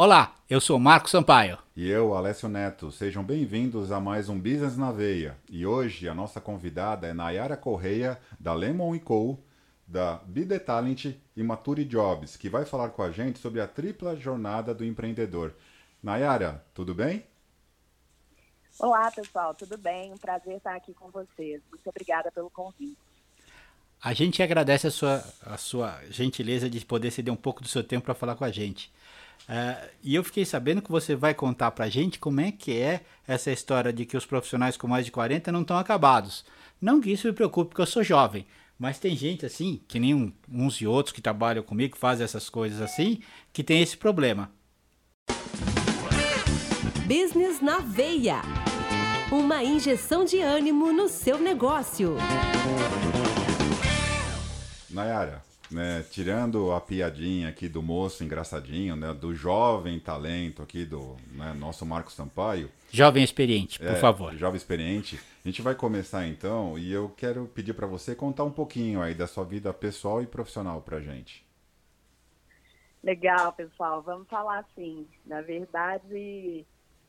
Olá, eu sou Marco Sampaio. E eu, Alessio Neto. Sejam bem-vindos a mais um Business na Veia. E hoje a nossa convidada é Nayara Correia, da Lemon Co., da Bide Talent e Mature Jobs, que vai falar com a gente sobre a tripla jornada do empreendedor. Nayara, tudo bem? Olá, pessoal, tudo bem? Um prazer estar aqui com vocês. Muito obrigada pelo convite. A gente agradece a sua, a sua gentileza de poder ceder um pouco do seu tempo para falar com a gente. Uh, e eu fiquei sabendo que você vai contar para a gente como é que é essa história de que os profissionais com mais de 40 não estão acabados. Não que isso me preocupe, porque eu sou jovem, mas tem gente assim, que nem um, uns e outros que trabalham comigo, que fazem essas coisas assim, que tem esse problema. Business na veia. Uma injeção de ânimo no seu negócio. Nayara, né, tirando a piadinha aqui do moço engraçadinho, né, do jovem talento aqui do né, nosso Marcos Sampaio. Jovem experiente, por é, favor. Jovem experiente. A gente vai começar então e eu quero pedir para você contar um pouquinho aí da sua vida pessoal e profissional para gente. Legal, pessoal. Vamos falar assim. Na verdade,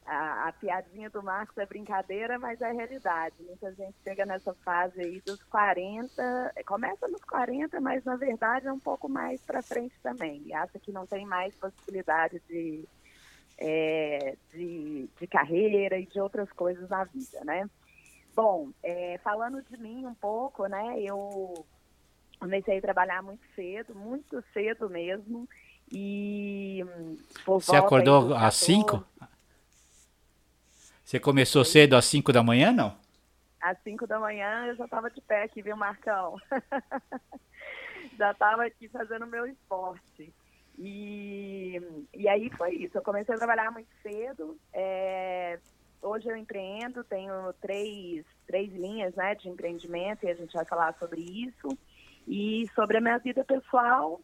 a, a, piadinha do Marcos é brincadeira, mas é realidade. Muita gente chega nessa fase aí dos 40, começa nos 40, mas na verdade é um pouco mais para frente também. E acha que não tem mais possibilidade de, é, de, de, carreira e de outras coisas na vida, né? Bom, é, falando de mim um pouco, né? Eu comecei a trabalhar muito cedo, muito cedo mesmo. E Você acordou às 5? Você começou cedo às 5 da manhã, não? Às 5 da manhã eu já estava de pé aqui, viu, Marcão? já estava aqui fazendo meu esporte. E, e aí foi isso. Eu comecei a trabalhar muito cedo. É, hoje eu empreendo, tenho três, três linhas né, de empreendimento e a gente vai falar sobre isso. E sobre a minha vida pessoal,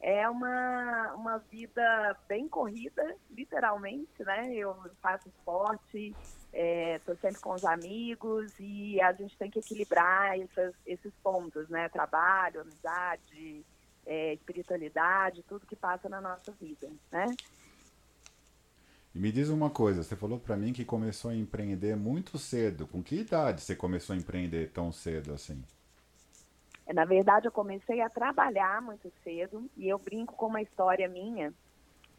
é uma, uma vida bem corrida, literalmente, né? Eu faço esporte, estou é, sempre com os amigos e a gente tem que equilibrar essas, esses pontos, né? Trabalho, amizade, é, espiritualidade, tudo que passa na nossa vida, né? E me diz uma coisa, você falou para mim que começou a empreender muito cedo. Com que idade você começou a empreender tão cedo assim? Na verdade, eu comecei a trabalhar muito cedo e eu brinco com uma história minha,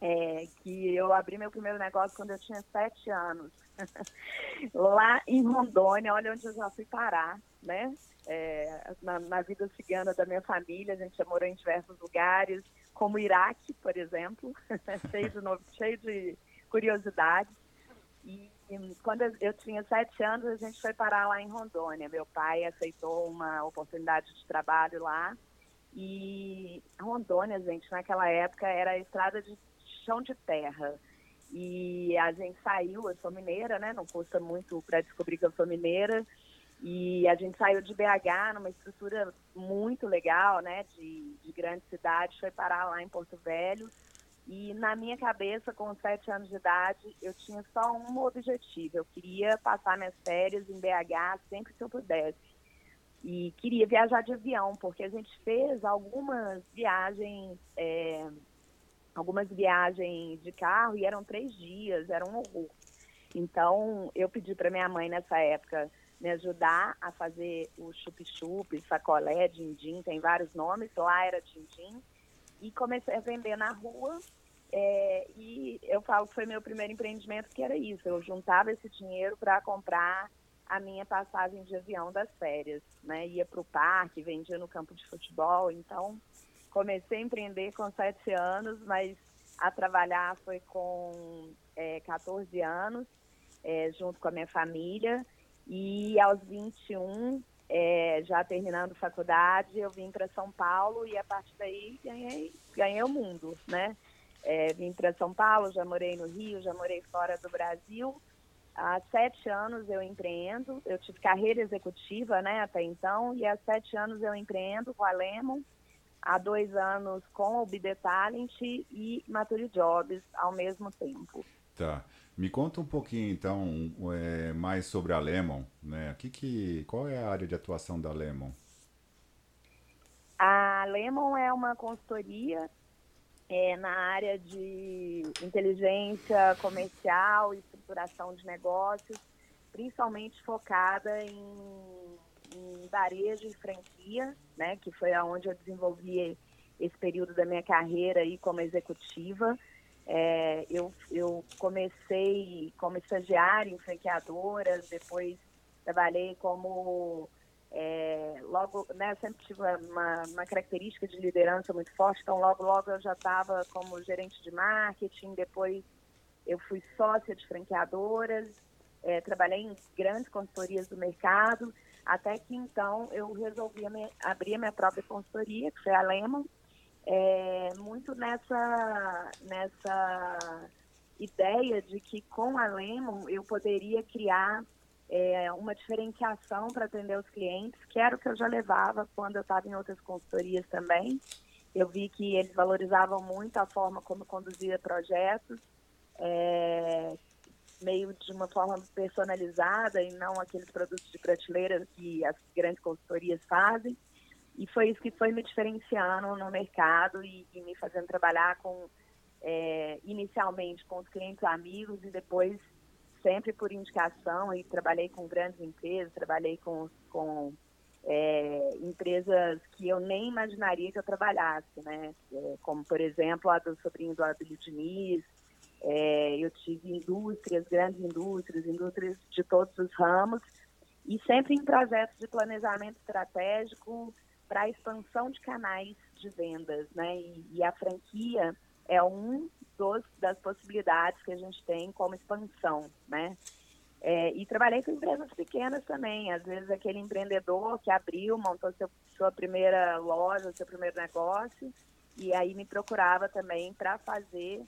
é, que eu abri meu primeiro negócio quando eu tinha sete anos, lá em Rondônia, olha onde eu já fui parar, né? É, na, na, vida cigana da minha família, a gente já morou em diversos lugares, como Iraque, por exemplo, cheio, de novo, cheio de curiosidades. E quando eu tinha sete anos, a gente foi parar lá em Rondônia. Meu pai aceitou uma oportunidade de trabalho lá. E Rondônia, gente, naquela época era estrada de chão de terra. E a gente saiu, eu sou mineira, né? Não custa muito para descobrir que eu sou mineira. E a gente saiu de BH numa estrutura muito legal, né? De, de grande cidade, foi parar lá em Porto Velho. E na minha cabeça, com sete anos de idade, eu tinha só um objetivo. Eu queria passar minhas férias em BH sempre que eu pudesse. E queria viajar de avião, porque a gente fez algumas viagens, é, algumas viagens de carro e eram três dias, era um horror. Então, eu pedi para minha mãe nessa época me ajudar a fazer o chup-chup, sacolé, din-din, tem vários nomes, lá era din-din. E comecei a vender na rua é, e eu falo que foi meu primeiro empreendimento, que era isso. Eu juntava esse dinheiro para comprar a minha passagem de avião das férias, né? Ia para o parque, vendia no campo de futebol. Então, comecei a empreender com sete anos, mas a trabalhar foi com é, 14 anos, é, junto com a minha família. E aos 21, é, já terminando faculdade, eu vim para São Paulo e a partir daí ganhei, ganhei o mundo, né? É, vim para São Paulo, já morei no Rio, já morei fora do Brasil. Há sete anos eu empreendo, eu tive carreira executiva né, até então, e há sete anos eu empreendo com a Lemon, há dois anos com o BD Talent e Mature Jobs ao mesmo tempo. Tá. Me conta um pouquinho então é, mais sobre a Lemon, né? Que, que, qual é a área de atuação da Lemon? A Lemon é uma consultoria é, na área de inteligência comercial e estruturação de negócios, principalmente focada em, em varejo e franquia, né, que foi aonde eu desenvolvi esse período da minha carreira aí como executiva. É, eu, eu comecei como estagiária em franqueadoras, depois trabalhei como é, logo, né, sempre tive uma, uma, característica de liderança muito forte, então logo, logo eu já estava como gerente de marketing, depois eu fui sócia de franqueadoras, é, trabalhei em grandes consultorias do mercado, até que então eu resolvi abrir a minha própria consultoria, que foi a Lemon, é, muito nessa, nessa ideia de que com a Lemon eu poderia criar é, uma diferenciação para atender os clientes, que era o que eu já levava quando eu estava em outras consultorias também. Eu vi que eles valorizavam muito a forma como conduzia projetos, é, meio de uma forma personalizada e não aqueles produtos de prateleira que as grandes consultorias fazem. E foi isso que foi me diferenciando no mercado e, e me fazendo trabalhar com, é, inicialmente com os clientes amigos e depois sempre por indicação e trabalhei com grandes empresas, trabalhei com, com é, empresas que eu nem imaginaria que eu trabalhasse, né? É, como, por exemplo, a do sobrinho do Abílio Diniz, é, eu tive indústrias, grandes indústrias, indústrias de todos os ramos, e sempre em projetos de planejamento estratégico para expansão de canais de vendas, né? E, e a franquia é um dos, das possibilidades que a gente tem como expansão, né? É, e trabalhei com empresas pequenas também, às vezes aquele empreendedor que abriu, montou seu, sua primeira loja, seu primeiro negócio, e aí me procurava também para fazer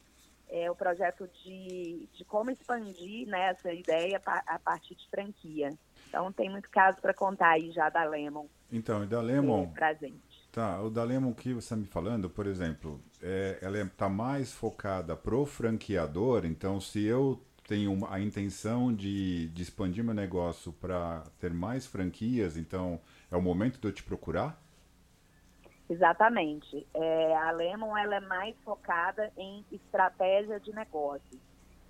é, o projeto de, de como expandir né, essa ideia a partir de franquia. Então tem muito caso para contar aí já da Lemon. Então, e da Lemon. É, pra gente. Tá, o da Lemon que você está me falando, por exemplo, é, ela está mais focada pro franqueador, então se eu tenho a intenção de, de expandir meu negócio para ter mais franquias, então é o momento de eu te procurar? Exatamente. É, a Lemon ela é mais focada em estratégia de negócio.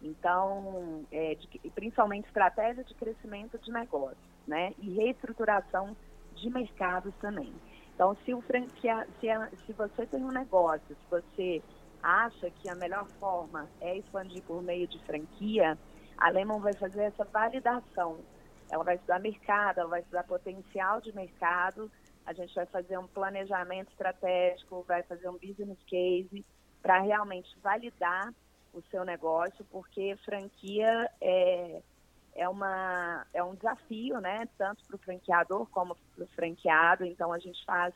Então, é, de, principalmente estratégia de crescimento de negócio, né? E reestruturação de mercados também. Então, se, o franquia, se, a, se você tem um negócio, se você acha que a melhor forma é expandir por meio de franquia, a Lemon vai fazer essa validação. Ela vai estudar mercado, ela vai estudar potencial de mercado, a gente vai fazer um planejamento estratégico, vai fazer um business case para realmente validar o seu negócio, porque franquia é, é, uma, é um desafio, né? Tanto para o franqueador como para o franqueado. Então a gente faz,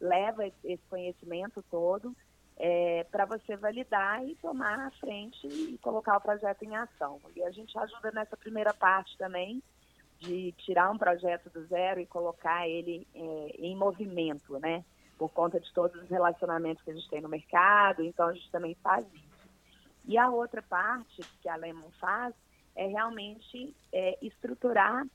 leva esse conhecimento todo é, para você validar e tomar a frente e colocar o projeto em ação. E a gente ajuda nessa primeira parte também de tirar um projeto do zero e colocar ele é, em movimento, né? Por conta de todos os relacionamentos que a gente tem no mercado, então a gente também faz isso. E a outra parte que a Lemon faz é realmente é, estruturar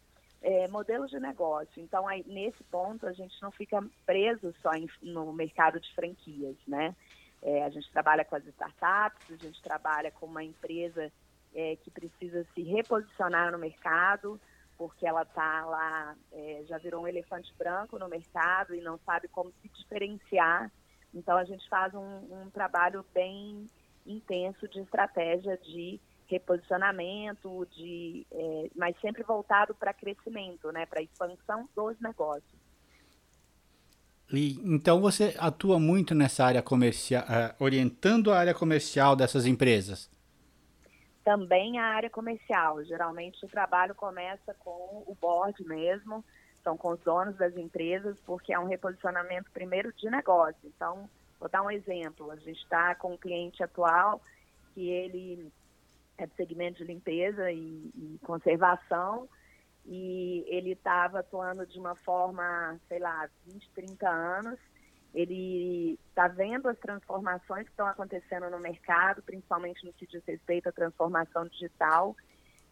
é, modelos de negócio. Então, aí, nesse ponto, a gente não fica preso só em, no mercado de franquias, né? É, a gente trabalha com as startups, a gente trabalha com uma empresa é, que precisa se reposicionar no mercado, porque ela está lá, é, já virou um elefante branco no mercado e não sabe como se diferenciar. Então, a gente faz um, um trabalho bem intenso de estratégia de reposicionamento, de, é, mas sempre voltado para crescimento, né, para expansão dos negócios. E, então você atua muito nessa área comercial, uh, orientando a área comercial dessas empresas? Também a área comercial. Geralmente o trabalho começa com o board mesmo, são com os donos das empresas, porque é um reposicionamento primeiro de negócio. Então, vou dar um exemplo. A gente está com um cliente atual que ele é do segmento de limpeza e, e conservação, e ele estava atuando de uma forma, sei lá, 20, 30 anos. Ele está vendo as transformações que estão acontecendo no mercado, principalmente no que diz respeito à transformação digital,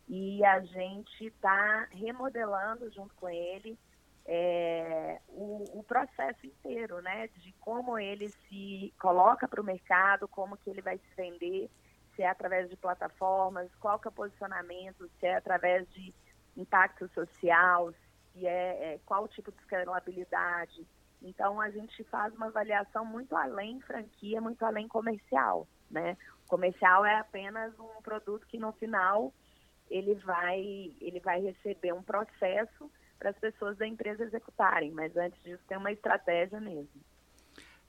e a gente está remodelando junto com ele é, o, o, processo inteiro, né? De como ele se coloca para o mercado, como que ele vai se vender, se é através de plataformas, qual que é o posicionamento, se é através de impacto social, se é, é qual tipo de escalabilidade. Então a gente faz uma avaliação muito além franquia, muito além comercial, né? Comercial é apenas um produto que no final ele vai ele vai receber um processo para as pessoas da empresa executarem, mas antes disso tem uma estratégia mesmo.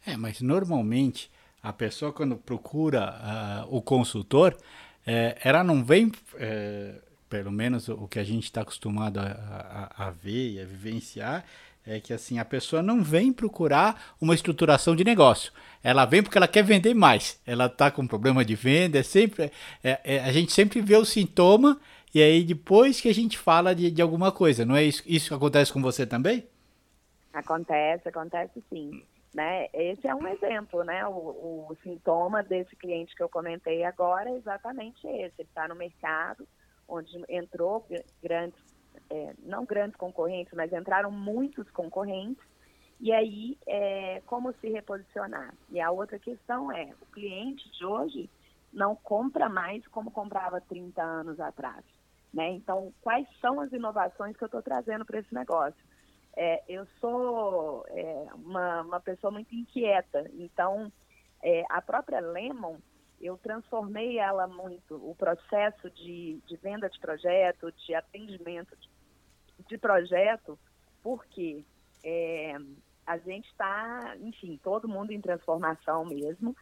É, mas normalmente a pessoa quando procura uh, o consultor, é, ela não vem, é, pelo menos o que a gente está acostumado a, a, a, ver e a vivenciar, é que assim a pessoa não vem procurar uma estruturação de negócio. Ela vem porque ela quer vender mais. Ela está com problema de venda. É sempre, é, é, a gente sempre vê o sintoma e aí depois que a gente fala de, de alguma coisa. Não é isso? Isso acontece com você também? Acontece, acontece sim. Né? Esse é um exemplo, né? O, o, sintoma desse cliente que eu comentei agora é exatamente esse. Ele está no mercado, onde entrou grandes, é, não grandes concorrentes, mas entraram muitos concorrentes. E aí, é, como se reposicionar? E a outra questão é, o cliente de hoje não compra mais como comprava 30 anos atrás. Né? Então, quais são as inovações que eu estou trazendo para esse negócio? É, eu sou é, uma, uma pessoa muito inquieta, então é, a própria Lemon, eu transformei ela muito, o processo de, de venda de projeto, de atendimento de, de projeto, porque é, a gente está, enfim, todo mundo em transformação mesmo,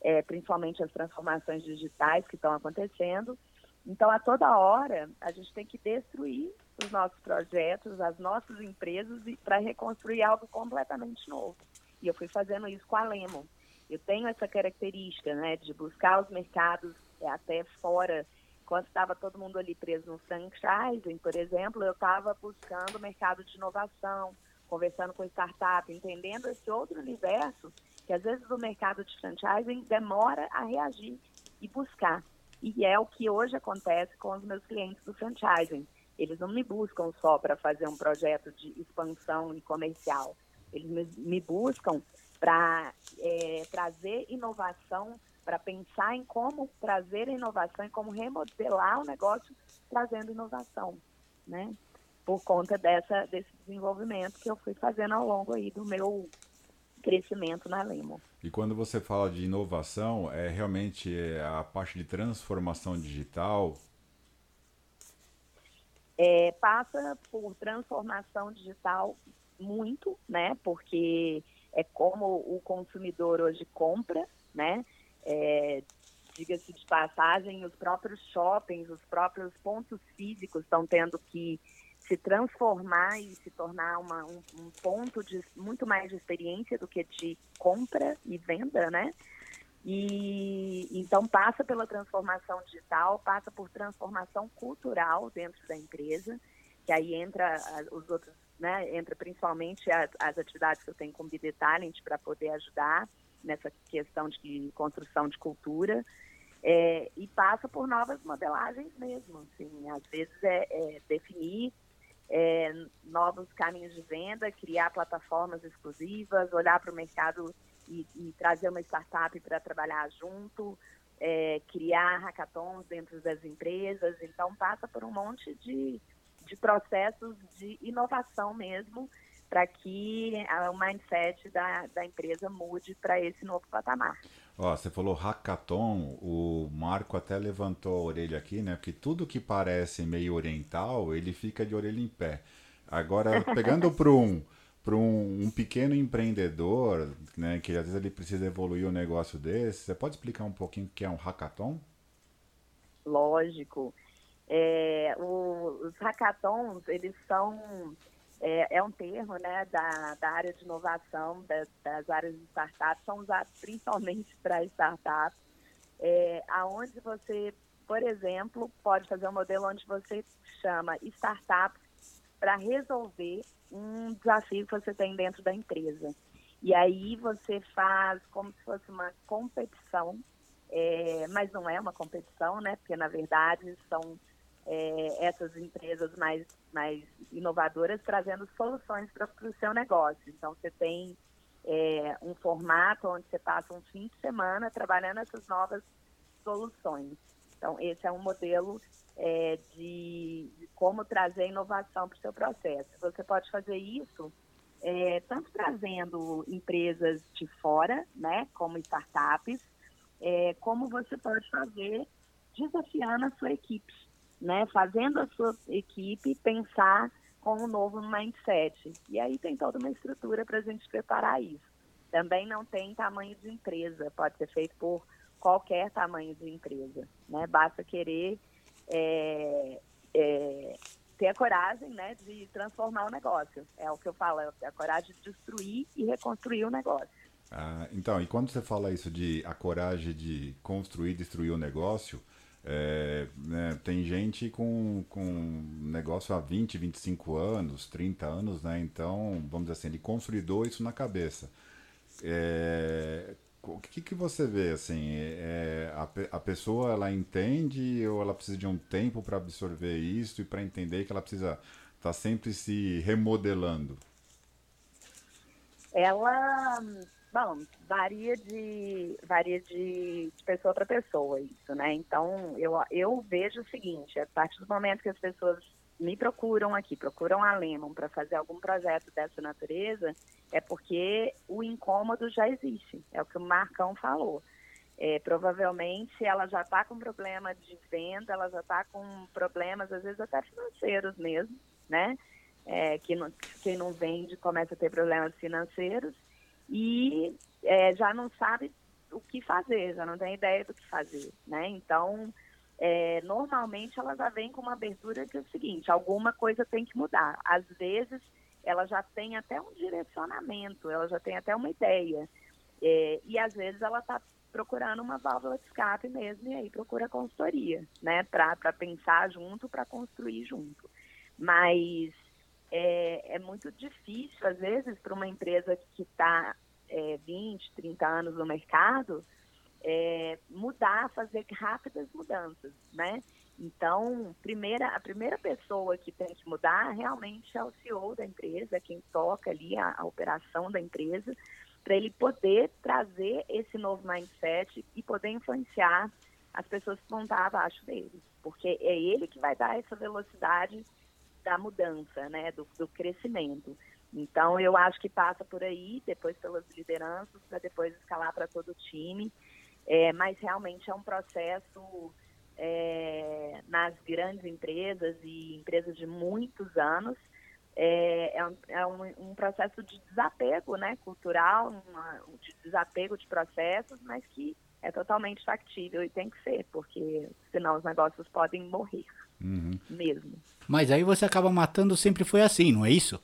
é, principalmente as transformações digitais que estão acontecendo, então, a toda hora, a gente tem que destruir os nossos projetos, as nossas empresas, para reconstruir algo completamente novo. E eu fui fazendo isso com a Lemon. Eu tenho essa característica, né, de buscar os mercados é, até fora. Quando estava todo mundo ali preso no franchising, por exemplo, eu estava buscando o mercado de inovação, conversando com startup, entendendo esse outro universo que às vezes o mercado de franchising demora a reagir e buscar. E é o que hoje acontece com os meus clientes do franchising. Eles não me buscam só para fazer um projeto de expansão e comercial. Eles me, buscam para é, trazer inovação, para pensar em como trazer inovação e como remodelar o negócio trazendo inovação, né? Por conta dessa, desse desenvolvimento que eu fui fazendo ao longo aí do meu crescimento na Lemo. E quando você fala de inovação, é realmente é a parte de transformação digital? É, passa por transformação digital muito, né? Porque é como o consumidor hoje compra, né? É, Diga-se de passagem, os próprios shoppings, os próprios pontos físicos estão tendo que se transformar e se tornar uma, um, um, ponto de muito mais de experiência do que de compra e venda, né? E então passa pela transformação digital, passa por transformação cultural dentro da empresa, que aí entra os outros, né? Entra principalmente as, as atividades que eu tenho com o BD Talent para poder ajudar nessa questão de construção de cultura. É, e passa por novas modelagens mesmo. Assim, às vezes é, é definir é, novos caminhos de venda, criar plataformas exclusivas, olhar para o mercado e, e, trazer uma startup para trabalhar junto, é, criar hackathons dentro das empresas. Então, passa por um monte de, de processos de inovação mesmo para que o mindset da, da empresa mude para esse novo patamar. Ó, você falou hackathon, o Marco até levantou a orelha aqui, né? Porque tudo que parece meio oriental, ele fica de orelha em pé. Agora, pegando para um, um, um, pequeno empreendedor, né, que às vezes ele precisa evoluir um negócio desse, você pode explicar um pouquinho o que é um hackathon? Lógico. É, o, os hackathons, eles são é, é um termo né, da, da área de inovação, das, das áreas de startups, são usados principalmente para startups, é, aonde você, por exemplo, pode fazer um modelo onde você chama startups para resolver um desafio que você tem dentro da empresa. E aí você faz como se fosse uma competição, é, mas não é uma competição, né? Porque na verdade são é, essas empresas mais, mais inovadoras trazendo soluções para o seu negócio. Então, você tem é, um formato onde você passa um fim de semana trabalhando essas novas soluções. Então, esse é um modelo é, de, de, como trazer inovação para o seu processo. Você pode fazer isso é, tanto trazendo empresas de fora, né, como startups, é, como você pode fazer desafiando a sua equipe, né, fazendo a sua equipe pensar com um novo mindset. E aí tem toda uma estrutura para a gente preparar isso. Também não tem tamanho de empresa, pode ser feito por qualquer tamanho de empresa, né? Basta querer é, é, ter a coragem, né, de transformar o negócio. É o que eu falo, é a coragem de destruir e reconstruir o negócio. Ah, então, e quando você fala isso de a coragem de construir, destruir o negócio, é, né, tem gente com, com negócio há 20, 25 anos, 30 anos, né? Então, vamos dizer assim, ele consolidou isso na cabeça. É, o que, que você vê, assim, é, a, a pessoa, ela entende ou ela precisa de um tempo para absorver isso e para entender que ela precisa estar tá sempre se remodelando? Ela Bom, varia de varia de, pessoa para pessoa isso, né? Então eu, eu vejo o seguinte, a partir do momento que as pessoas me procuram aqui, procuram a Lemon para fazer algum projeto dessa natureza, é porque o incômodo já existe, é o que o Marcão falou. É, provavelmente ela já está com problema de venda, ela já está com problemas, às vezes até financeiros mesmo, né? É, que não, quem não vende começa a ter problemas financeiros e é, já não sabe o que fazer, já não tem ideia do que fazer, né? Então, é, normalmente ela já vem com uma abertura que é o seguinte, alguma coisa tem que mudar. Às vezes ela já tem até um direcionamento, ela já tem até uma ideia. É, e às vezes ela está procurando uma válvula de escape mesmo, e aí procura consultoria, né? Para pensar junto, para construir junto. Mas é, é muito difícil, às vezes, para uma empresa que está é, 20, 30 anos no mercado, é, mudar, fazer rápidas mudanças, né? Então, primeira, a primeira pessoa que tem que mudar realmente é o CEO da empresa, quem toca ali a, a operação da empresa, para ele poder trazer esse novo mindset e poder influenciar as pessoas que vão estar abaixo dele, porque é ele que vai dar essa velocidade da mudança, né, do, do crescimento. Então, eu acho que passa por aí, depois pelas lideranças, para depois escalar para todo o time. É, mas realmente é um processo é, nas grandes empresas e empresas de muitos anos. É, é, um, é um, um, processo de desapego né, cultural, uma, de desapego de processos, mas que é totalmente factível e tem que ser, porque senão os negócios podem morrer uhum. mesmo. Mas aí você acaba matando sempre foi assim, não é isso?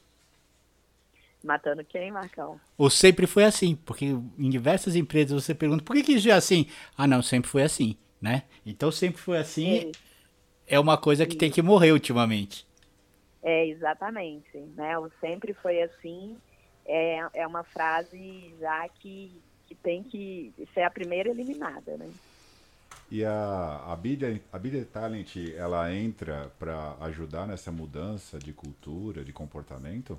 Matando quem, Marcão? Ou sempre foi assim, porque em diversas empresas você pergunta por que, que isso é assim? Ah, não, sempre foi assim, né? Então sempre foi assim é, é uma coisa que Sim. tem que morrer ultimamente. É, exatamente. Né? O sempre foi assim é, é uma frase já que, que tem que ser a primeira eliminada, né? E a, a, Bíblia, a Talent, ela entra para ajudar nessa mudança de cultura, de comportamento?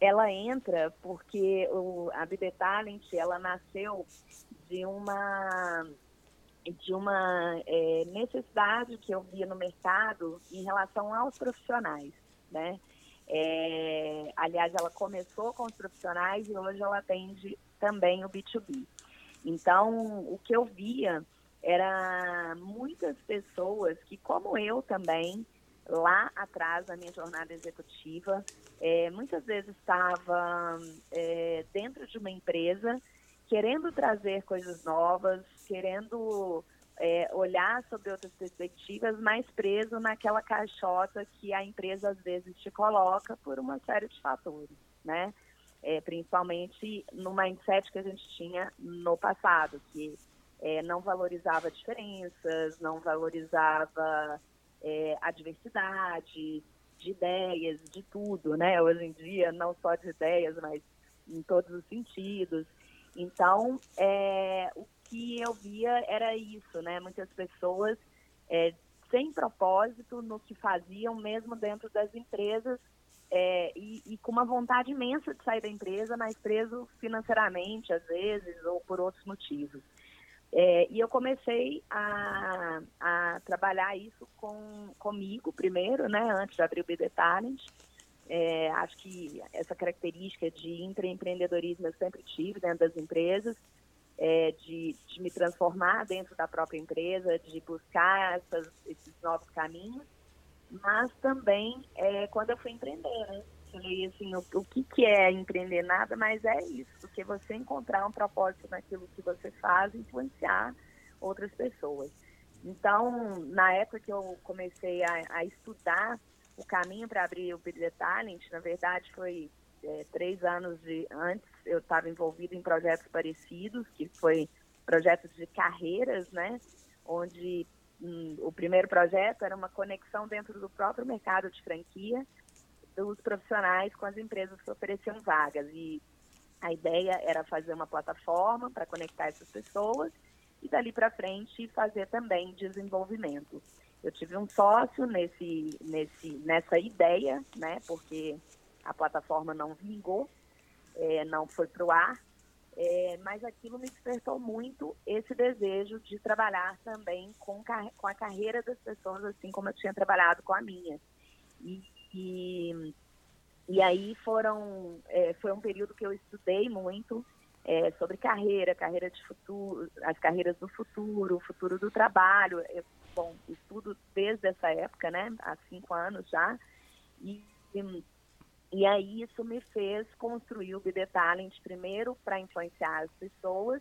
Ela entra porque o, a Bíblia Talent, ela nasceu de uma de uma é, necessidade que eu via no mercado em relação aos profissionais, né? É, aliás, ela começou com os profissionais e hoje ela atende também o B2B. Então, o que eu via era muitas pessoas que, como eu também, lá atrás da minha jornada executiva, é, muitas vezes estava é, dentro de uma empresa querendo trazer coisas novas, querendo é, olhar sobre outras perspectivas, mas preso naquela caixota que a empresa às vezes te coloca por uma série de fatores, né? É, principalmente no mindset que a gente tinha no passado, que é, não valorizava diferenças, não valorizava é, a diversidade de ideias, de tudo, né? Hoje em dia, não só de ideias, mas em todos os sentidos. Então, é, o que eu via era isso, né? Muitas pessoas é, sem propósito no que faziam, mesmo dentro das empresas, é, e, e, com uma vontade imensa de sair da empresa, mas preso financeiramente, às vezes, ou por outros motivos. É, e eu comecei a, a trabalhar isso com, comigo primeiro, né, antes de abrir o BD Talent. É, acho que essa característica de intraempreendedorismo eu sempre tive dentro das empresas, é, de, de, me transformar dentro da própria empresa, de buscar essas, esses novos caminhos, mas também é, quando eu fui empreender, né? Falei assim, o, o que, que é empreender? Nada, mas é isso, porque você encontrar um propósito naquilo que você faz, influenciar outras pessoas. Então, na época que eu comecei a, a estudar o caminho para abrir o Build Talent, na verdade, foi é, três anos de, antes, eu estava envolvida em projetos parecidos, que foi projetos de carreiras, né? Onde hum, o primeiro projeto era uma conexão dentro do próprio mercado de franquia dos profissionais com as empresas que ofereciam vagas. E a ideia era fazer uma plataforma para conectar essas pessoas e dali para frente fazer também desenvolvimento. Eu tive um sócio nesse, nesse, nessa ideia, né, porque a plataforma não vingou, é, não foi para o ar, é, mas aquilo me despertou muito esse desejo de trabalhar também com, com a carreira das pessoas, assim como eu tinha trabalhado com a minha. E, e, e aí foram, é, foi um período que eu estudei muito é, sobre carreira, carreira de futuro, as carreiras do futuro, o futuro do trabalho. Eu, bom, estudo desde essa época, né? Há cinco anos já. E, e aí isso me fez construir o BD Talent primeiro para influenciar as pessoas,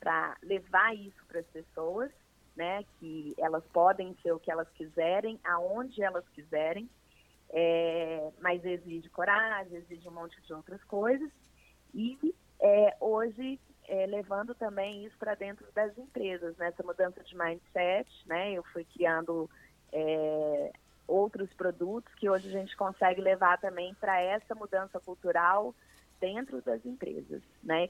para levar isso para as pessoas, né? Que elas podem ser o que elas quiserem, aonde elas quiserem. É, mas exige coragem, exige um monte de outras coisas. E é, hoje é, levando também isso para dentro das empresas, nessa né? mudança de mindset, né? Eu fui criando é, outros produtos que hoje a gente consegue levar também para essa mudança cultural dentro das empresas, né?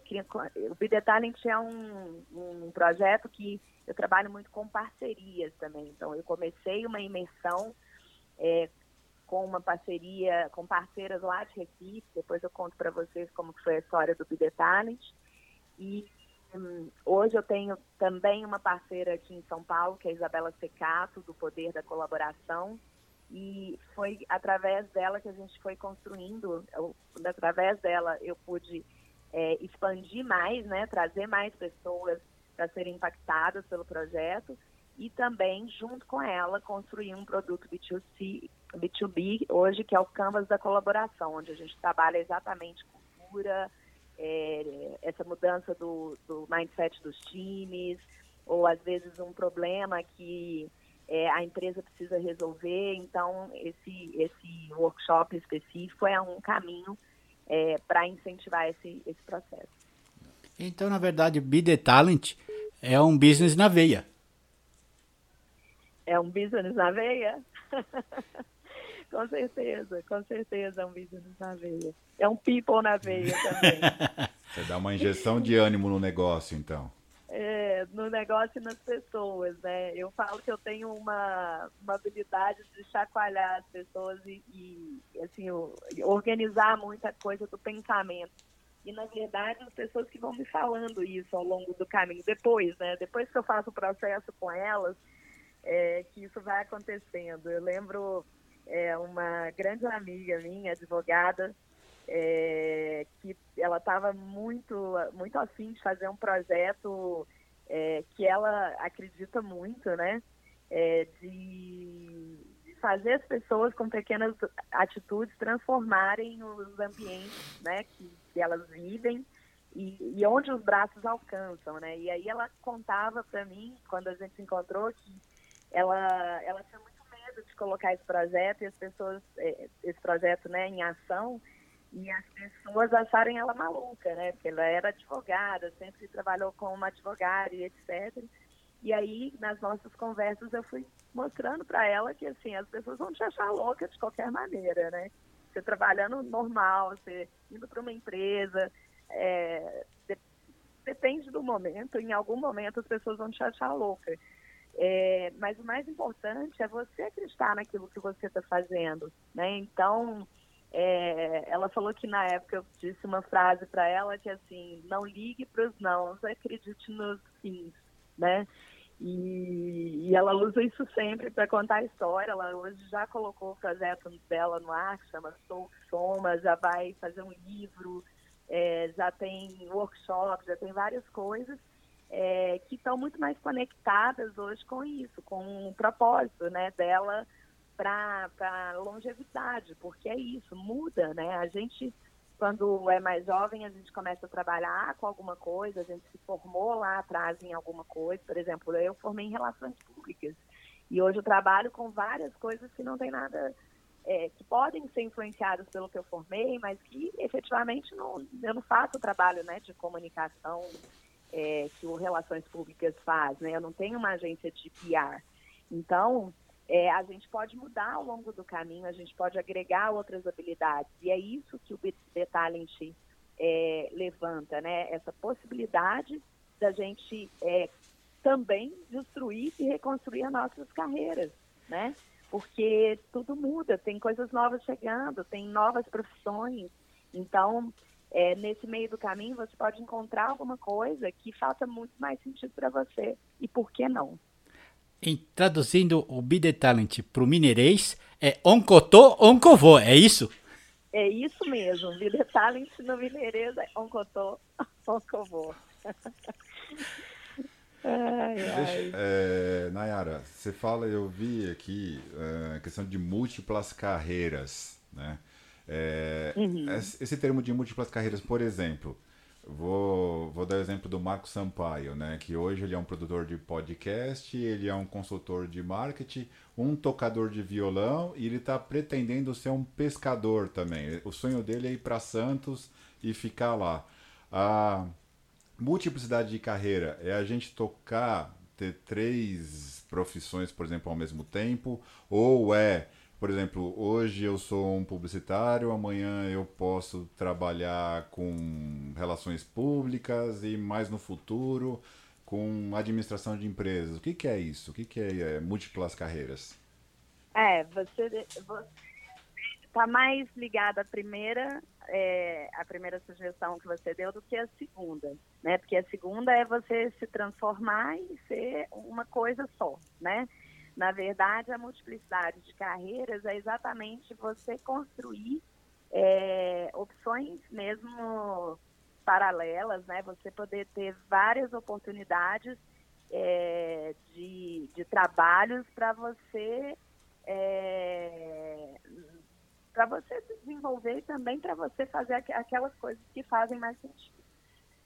O BD Talent é um, um projeto que eu trabalho muito com parcerias também. Então, eu comecei uma imersão é, com uma parceria com parceiras lá de Recife. Depois eu conto para vocês como foi a história do BD Talent. E hum, hoje eu tenho também uma parceira aqui em São Paulo, que é a Isabela Secato, do Poder da Colaboração. E foi através dela que a gente foi construindo, eu, através dela eu pude é, expandir mais, né, trazer mais pessoas para serem impactadas pelo projeto e também, junto com ela, construir um produto B2C, B2B, hoje, que é o Canvas da Colaboração, onde a gente trabalha exatamente cultura, é, essa mudança do, do mindset dos times, ou às vezes um problema que é, a empresa precisa resolver. Então, esse, esse workshop específico é um caminho é, para incentivar esse, esse processo. Então, na verdade, Be The Talent é um business na veia. É um business na veia? com certeza, com certeza é um business na veia. É um people na veia também. Você dá uma injeção de ânimo no negócio, então. É, no negócio e nas pessoas, né? Eu falo que eu tenho uma, uma habilidade de chacoalhar as pessoas e, e assim, organizar muita coisa do pensamento. E, na verdade, as pessoas que vão me falando isso ao longo do caminho, depois, né? Depois que eu faço o processo com elas, é, que isso vai acontecendo. Eu lembro é, uma grande amiga minha, advogada, é, que ela estava muito, muito afim de fazer um projeto é, que ela acredita muito, né? É, de, de, fazer as pessoas com pequenas atitudes transformarem os ambientes, né? Que, que elas vivem e, e, onde os braços alcançam, né? E aí ela contava para mim quando a gente se encontrou que ela, ela tinha muito medo de colocar esse projeto e as pessoas, é, esse projeto, né, em ação e as pessoas acharem ela maluca, né? Porque ela era advogada, sempre trabalhou com uma advogada e etc. E aí, nas nossas conversas, eu fui mostrando para ela que, assim, as pessoas vão te achar louca de qualquer maneira, né? Você trabalhando normal, você indo para uma empresa, é, de, depende do momento, em algum momento as pessoas vão te achar louca. É, mas o mais importante é você acreditar naquilo que você está fazendo, né? Então, é, ela falou que na época eu disse uma frase para ela que assim, não ligue para os não, acredite nos sims, né? E, e, ela usa isso sempre para contar a história. Ela hoje já colocou o projeto dela no ar, que chama Sou Soma, já vai fazer um livro, é, já tem workshop, já tem várias coisas é, que estão muito mais conectadas hoje com isso, com o propósito né, dela para longevidade, porque é isso, muda, né? A gente, quando é mais jovem, a gente começa a trabalhar com alguma coisa, a gente se formou lá atrás em alguma coisa, por exemplo, eu formei em relações públicas, e hoje eu trabalho com várias coisas que não tem nada, é, que podem ser influenciadas pelo que eu formei, mas que efetivamente não, eu não faço o trabalho né, de comunicação é, que o Relações Públicas faz, né? Eu não tenho uma agência de PR. Então, é, a gente pode mudar ao longo do caminho, a gente pode agregar outras habilidades. E é isso que o The Talent é, levanta, né? Essa possibilidade da gente é, também destruir e reconstruir as nossas carreiras, né? Porque tudo muda, tem coisas novas chegando, tem novas profissões. Então, é, nesse meio do caminho você pode encontrar alguma coisa que faça muito mais sentido para você. E por que não? Em, traduzindo o Bide Talent para o mineirês, é oncotô, oncovô, é isso? É isso mesmo, Bide Talent no mineirês é oncotô, oncovô. Ai, ai. É, Nayara, você fala, eu vi aqui a é, questão de múltiplas carreiras, né? É, uhum. Esse termo de múltiplas carreiras, por exemplo, vou, vou dar o exemplo do Marco Sampaio, né? Que hoje ele é um produtor de podcast, ele é um consultor de marketing, um tocador de violão e ele está pretendendo ser um pescador também. O sonho dele é ir para Santos e ficar lá. A multiplicidade de carreira é a gente tocar, ter três profissões, por exemplo, ao mesmo tempo, ou é por exemplo, hoje eu sou um publicitário, amanhã eu posso trabalhar com relações públicas e mais no futuro com administração de empresas. O que, que é isso? O que, que é, é múltiplas carreiras? É, você está mais ligado à primeira, é, à primeira sugestão que você deu do que a segunda, né? Porque a segunda é você se transformar e ser uma coisa só, né? Na verdade, a multiplicidade de carreiras é exatamente você construir é, opções mesmo paralelas, né? Você poder ter várias oportunidades é, de, de trabalhos para você é, para você se desenvolver e também para você fazer aquelas coisas que fazem mais sentido.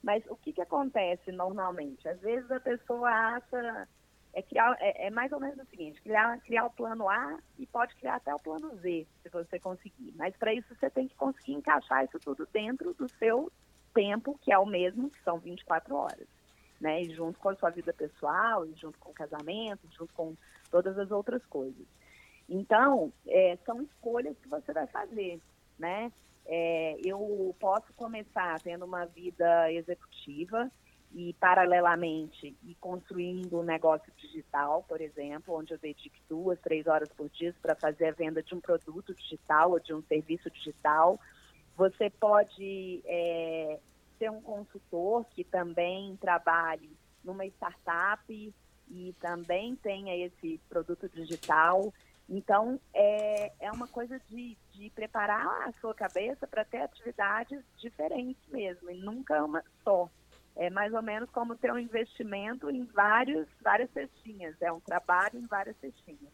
Mas o que, que acontece normalmente? Às vezes a pessoa acha é, criar, é, é, mais ou menos o seguinte, criar, criar o plano A e pode criar até o plano Z, se você conseguir. Mas para isso você tem que conseguir encaixar isso tudo dentro do seu tempo, que é o mesmo, que são 24 horas. Né? E junto com a sua vida pessoal, e junto com o casamento, junto com todas as outras coisas. Então, é, são escolhas que você vai fazer, né? É, eu posso começar tendo uma vida executiva, e paralelamente e construindo um negócio digital, por exemplo, onde eu dedico duas, três horas por dia para fazer a venda de um produto digital ou de um serviço digital. Você pode é, ser um consultor que também trabalhe numa startup e também tenha esse produto digital. Então, é, é uma coisa de, de preparar a sua cabeça para ter atividades diferentes mesmo, e nunca uma só. É mais ou menos como ter um investimento em vários, várias cestinhas, é um trabalho em várias cestinhas.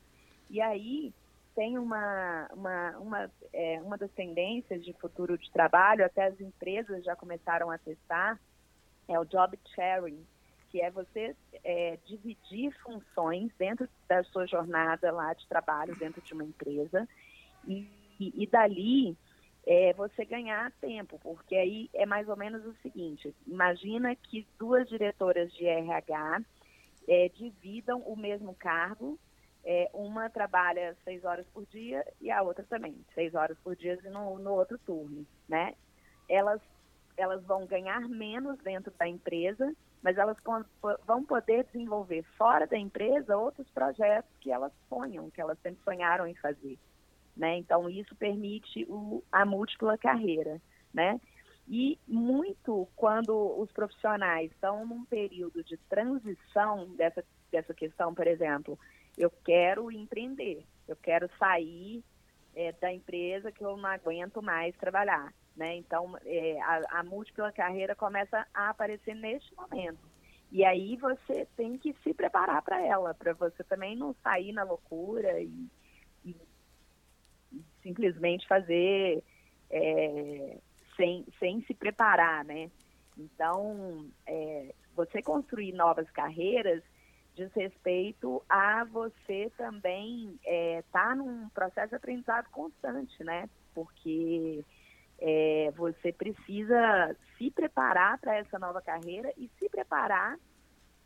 E aí tem uma, uma, uma, é, uma das tendências de futuro de trabalho, até as empresas já começaram a testar, é o job sharing, que é você é, dividir funções dentro da sua jornada lá de trabalho dentro de uma empresa e, e, e dali é você ganhar tempo, porque aí é mais ou menos o seguinte: imagina que duas diretoras de RH é, dividam o mesmo cargo, é, uma trabalha seis horas por dia e a outra também, seis horas por dia no, no outro turno, né? Elas, elas vão ganhar menos dentro da empresa mas elas vão poder desenvolver fora da empresa outros projetos que elas sonham, que elas sempre sonharam em fazer. Né? Então, isso permite o, a múltipla carreira. Né? E muito quando os profissionais estão num período de transição dessa, dessa questão, por exemplo, eu quero empreender, eu quero sair é, da empresa que eu não aguento mais trabalhar. Né? Então, é, a, a múltipla carreira começa a aparecer neste momento. E aí você tem que se preparar para ela, para você também não sair na loucura e, simplesmente fazer é, sem, sem se preparar, né? Então, é, você construir novas carreiras diz respeito a você também estar é, tá num processo de aprendizado constante, né? Porque é, você precisa se preparar para essa nova carreira e se preparar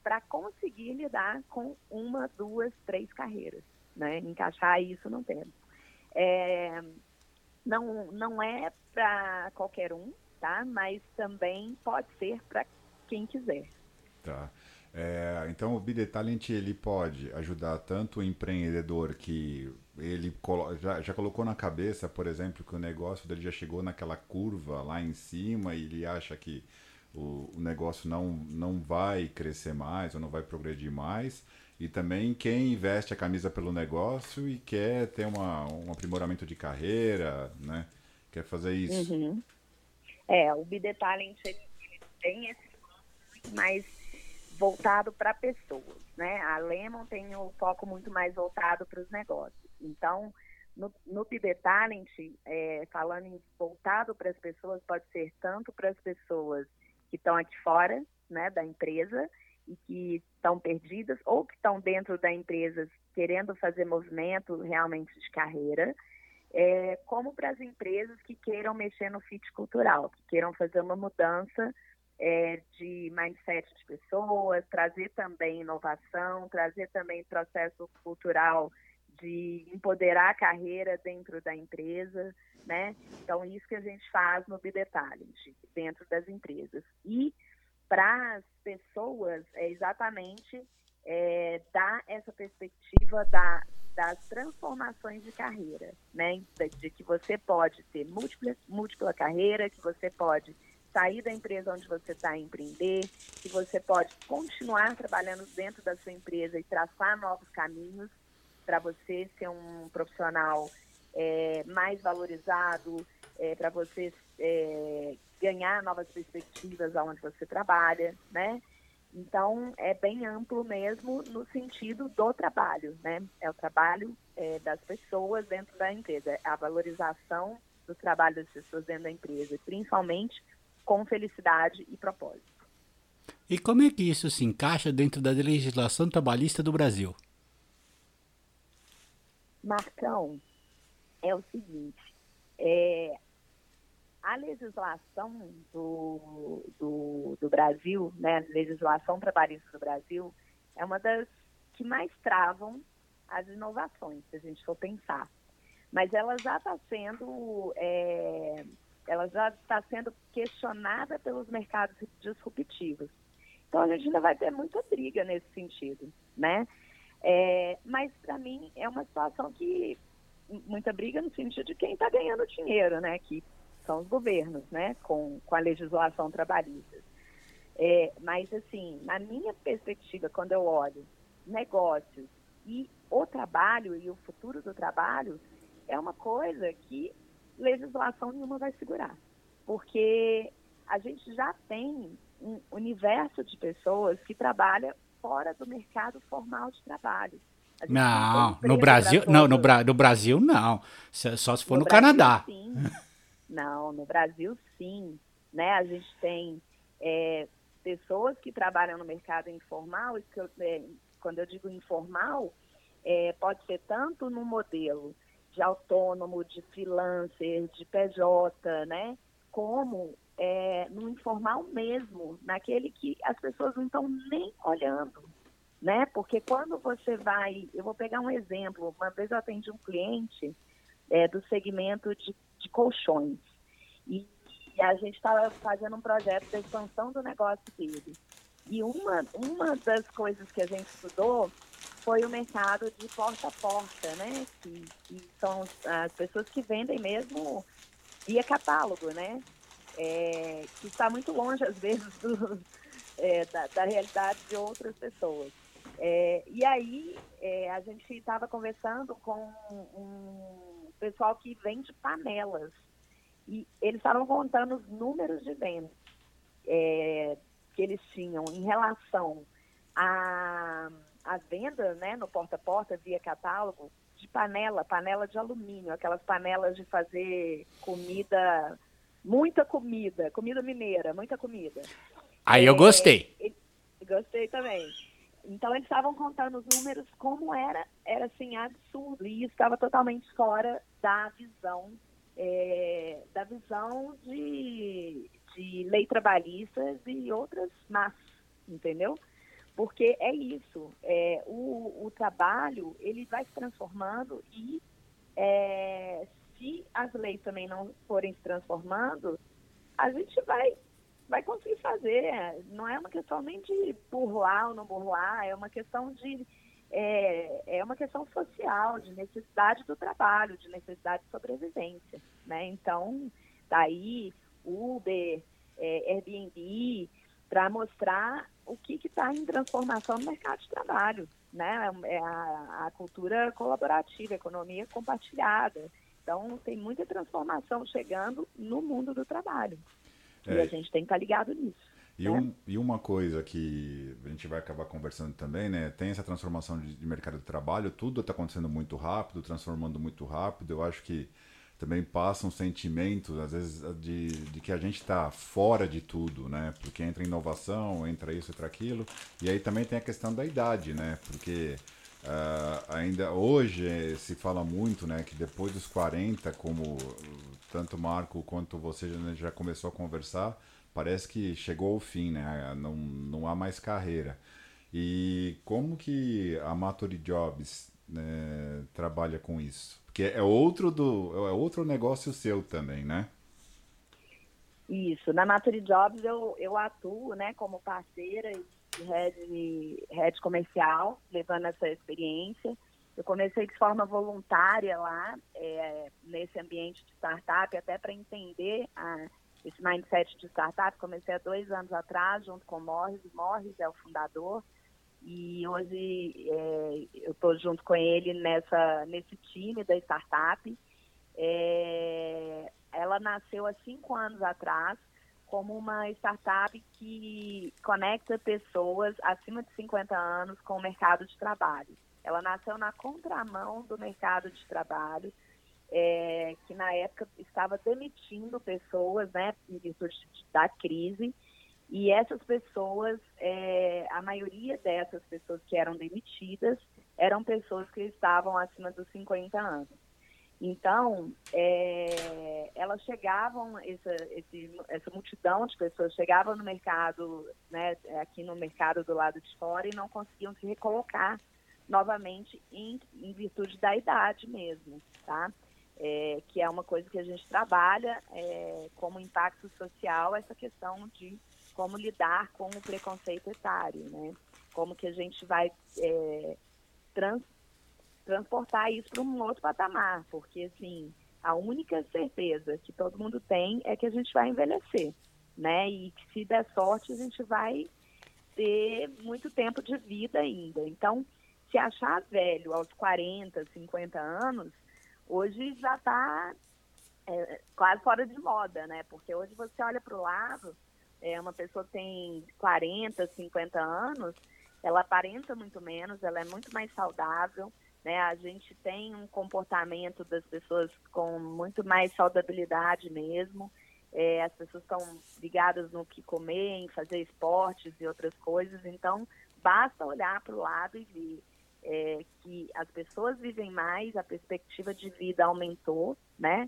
para conseguir lidar com uma, duas, três carreiras, né? Encaixar isso no tempo. É, não, não é para qualquer um, tá? Mas também pode ser para quem quiser. Tá. É, então o Bidetalent ele pode ajudar tanto o empreendedor que ele já, já colocou na cabeça, por exemplo, que o negócio dele já chegou naquela curva lá em cima e ele acha que o, o negócio não, não vai crescer mais ou não vai progredir mais. E também quem investe a camisa pelo negócio e quer ter uma, um aprimoramento de carreira, né? Quer fazer isso. Uhum. É, o Bidetalent tem esse mais voltado para pessoas, né? A Lemon tem o um foco muito mais voltado para os negócios. Então, no, no Talent, é, falando em voltado para as pessoas, pode ser tanto para as pessoas que estão aqui fora, né, da empresa e que estão perdidas ou que estão dentro da empresa querendo fazer movimento realmente de carreira, é, como para as empresas que queiram mexer no fit cultural, que queiram fazer uma mudança é, de mindset de pessoas, trazer também inovação, trazer também processo cultural de empoderar a carreira dentro da empresa, né? Então, isso que a gente faz no Bidetalent, dentro das empresas. E para as pessoas, é exatamente é, dar essa perspectiva da, das transformações de carreira, né? De, que você pode ter múltipla, múltipla carreira, que você pode sair da empresa onde você está a empreender, que você pode continuar trabalhando dentro da sua empresa e traçar novos caminhos para você ser um profissional é, mais valorizado, é, para você é, ganhar novas perspectivas aonde você trabalha, né? Então, é bem amplo mesmo no sentido do trabalho, né? É o trabalho é, das pessoas dentro da empresa, é a valorização do trabalho das pessoas dentro da empresa, principalmente com felicidade e propósito. E como é que isso se encaixa dentro da legislação trabalhista do Brasil? Marcão, é o seguinte, é, a legislação do, do, do Brasil, né, a legislação trabalhista do Brasil, é uma das que mais travam as inovações, se a gente for pensar. Mas ela já está sendo, é, ela já está sendo questionada pelos mercados disruptivos. Então a gente ainda vai ter muita briga nesse sentido, né? É, mas para mim é uma situação que muita briga no sentido de quem está ganhando dinheiro, né? Que são os governos, né? Com, com a legislação trabalhista. É, mas assim, na minha perspectiva, quando eu olho negócios e o trabalho e o futuro do trabalho, é uma coisa que legislação nenhuma vai segurar, porque a gente já tem um universo de pessoas que trabalha fora do mercado formal de trabalho. Não, no Brasil, não, no, no Brasil não. Só se for no, no Canadá. Sim. Não, no Brasil sim. Né? A gente tem é, pessoas que trabalham no mercado informal, e eu, é, quando eu digo informal, é, pode ser tanto no modelo de autônomo, de freelancer, de PJ, né? Como é, no informal mesmo, naquele que as pessoas não estão nem olhando, né? Porque quando você vai, eu vou pegar um exemplo, uma vez eu atendi um cliente é, do segmento de, de colchões e, e a gente estava fazendo um projeto de expansão do negócio dele. E uma, uma das coisas que a gente estudou foi o mercado de porta a porta, né? Que, que são as pessoas que vendem mesmo via catálogo, né? É, que está muito longe, às vezes, do, é, da, da, realidade de outras pessoas. É, e aí, é, a gente estava conversando com um pessoal que vende panelas. E eles estavam contando os números de venda é, que eles tinham em relação a a venda né, no porta a porta via catálogo de panela, panela de alumínio, aquelas panelas de fazer comida, muita comida, comida mineira, muita comida. Aí eu gostei. É, gostei também. Então eles estavam contando os números como era, era assim absurdo e estava totalmente fora da visão, é, da visão de, de lei trabalhista e outras massas, entendeu? Porque é isso, é, o, o trabalho ele vai se transformando e é, se as leis também não forem se transformando, a gente vai, vai conseguir fazer. Não é uma questão nem de burlar ou não burlar, é uma questão de é, é uma questão social, de necessidade do trabalho, de necessidade de sobrevivência. Né? Então, daí Uber, é, Airbnb, para mostrar o que está em transformação no mercado de trabalho. Né? É a, a cultura colaborativa, a economia compartilhada. Então, tem muita transformação chegando no mundo do trabalho. É. E a gente tem que estar tá ligado nisso. E, né? um, e, uma coisa que a gente vai acabar conversando também, né? Tem essa transformação de, de mercado de trabalho, tudo está acontecendo muito rápido, transformando muito rápido. Eu acho que também passa um sentimento, às vezes, de, de que a gente está fora de tudo, né? Porque entra inovação, entra isso, entra aquilo. E aí também tem a questão da idade, né? Porque uh, ainda hoje se fala muito, né? Que depois dos 40, como tanto Marco quanto você já, já começou a conversar, parece que chegou ao fim, né? Não, não há mais carreira. E como que a Matory Jobs né, trabalha com isso? Porque é outro do é outro negócio seu também, né? Isso. Na Mature Jobs eu, eu atuo, né, como parceira e head, head comercial, levando essa experiência. Eu comecei de forma voluntária lá, é, nesse ambiente de startup, até para entender a, esse mindset de startup. Comecei há dois anos atrás, junto com o Morris. O Morris é o fundador e hoje é, eu estou junto com ele nessa, nesse time da startup. É, ela nasceu há cinco anos atrás como uma startup que conecta pessoas acima de 50 anos com o mercado de trabalho. Ela nasceu na contramão do mercado de trabalho, é, que na época estava demitindo pessoas, né, em virtude da crise, e essas pessoas, é, a maioria dessas pessoas que eram demitidas, eram pessoas que estavam acima dos 50 anos. Então, é, elas chegavam, essa, esse, essa multidão de pessoas chegava no mercado, né, aqui no mercado do lado de fora, e não conseguiam se recolocar novamente em, em virtude da idade mesmo, tá? É, que é uma coisa que a gente trabalha é, como impacto social, essa questão de como lidar com o preconceito etário, né? Como que a gente vai é, trans, transportar isso para um outro patamar, porque assim a única certeza que todo mundo tem é que a gente vai envelhecer, né? E que se der sorte a gente vai ter muito tempo de vida ainda. Então, se achar velho aos 40, 50 anos, hoje já está é, quase fora de moda, né? Porque hoje você olha para o lado, é, uma pessoa tem 40, 50 anos, ela aparenta muito menos, ela é muito mais saudável, né? A gente tem um comportamento das pessoas com muito mais saudabilidade mesmo. É, as pessoas estão ligadas no que comer, em fazer esportes e outras coisas. Então, basta olhar para o lado e ver é, que as pessoas vivem mais, a perspectiva de vida aumentou, né?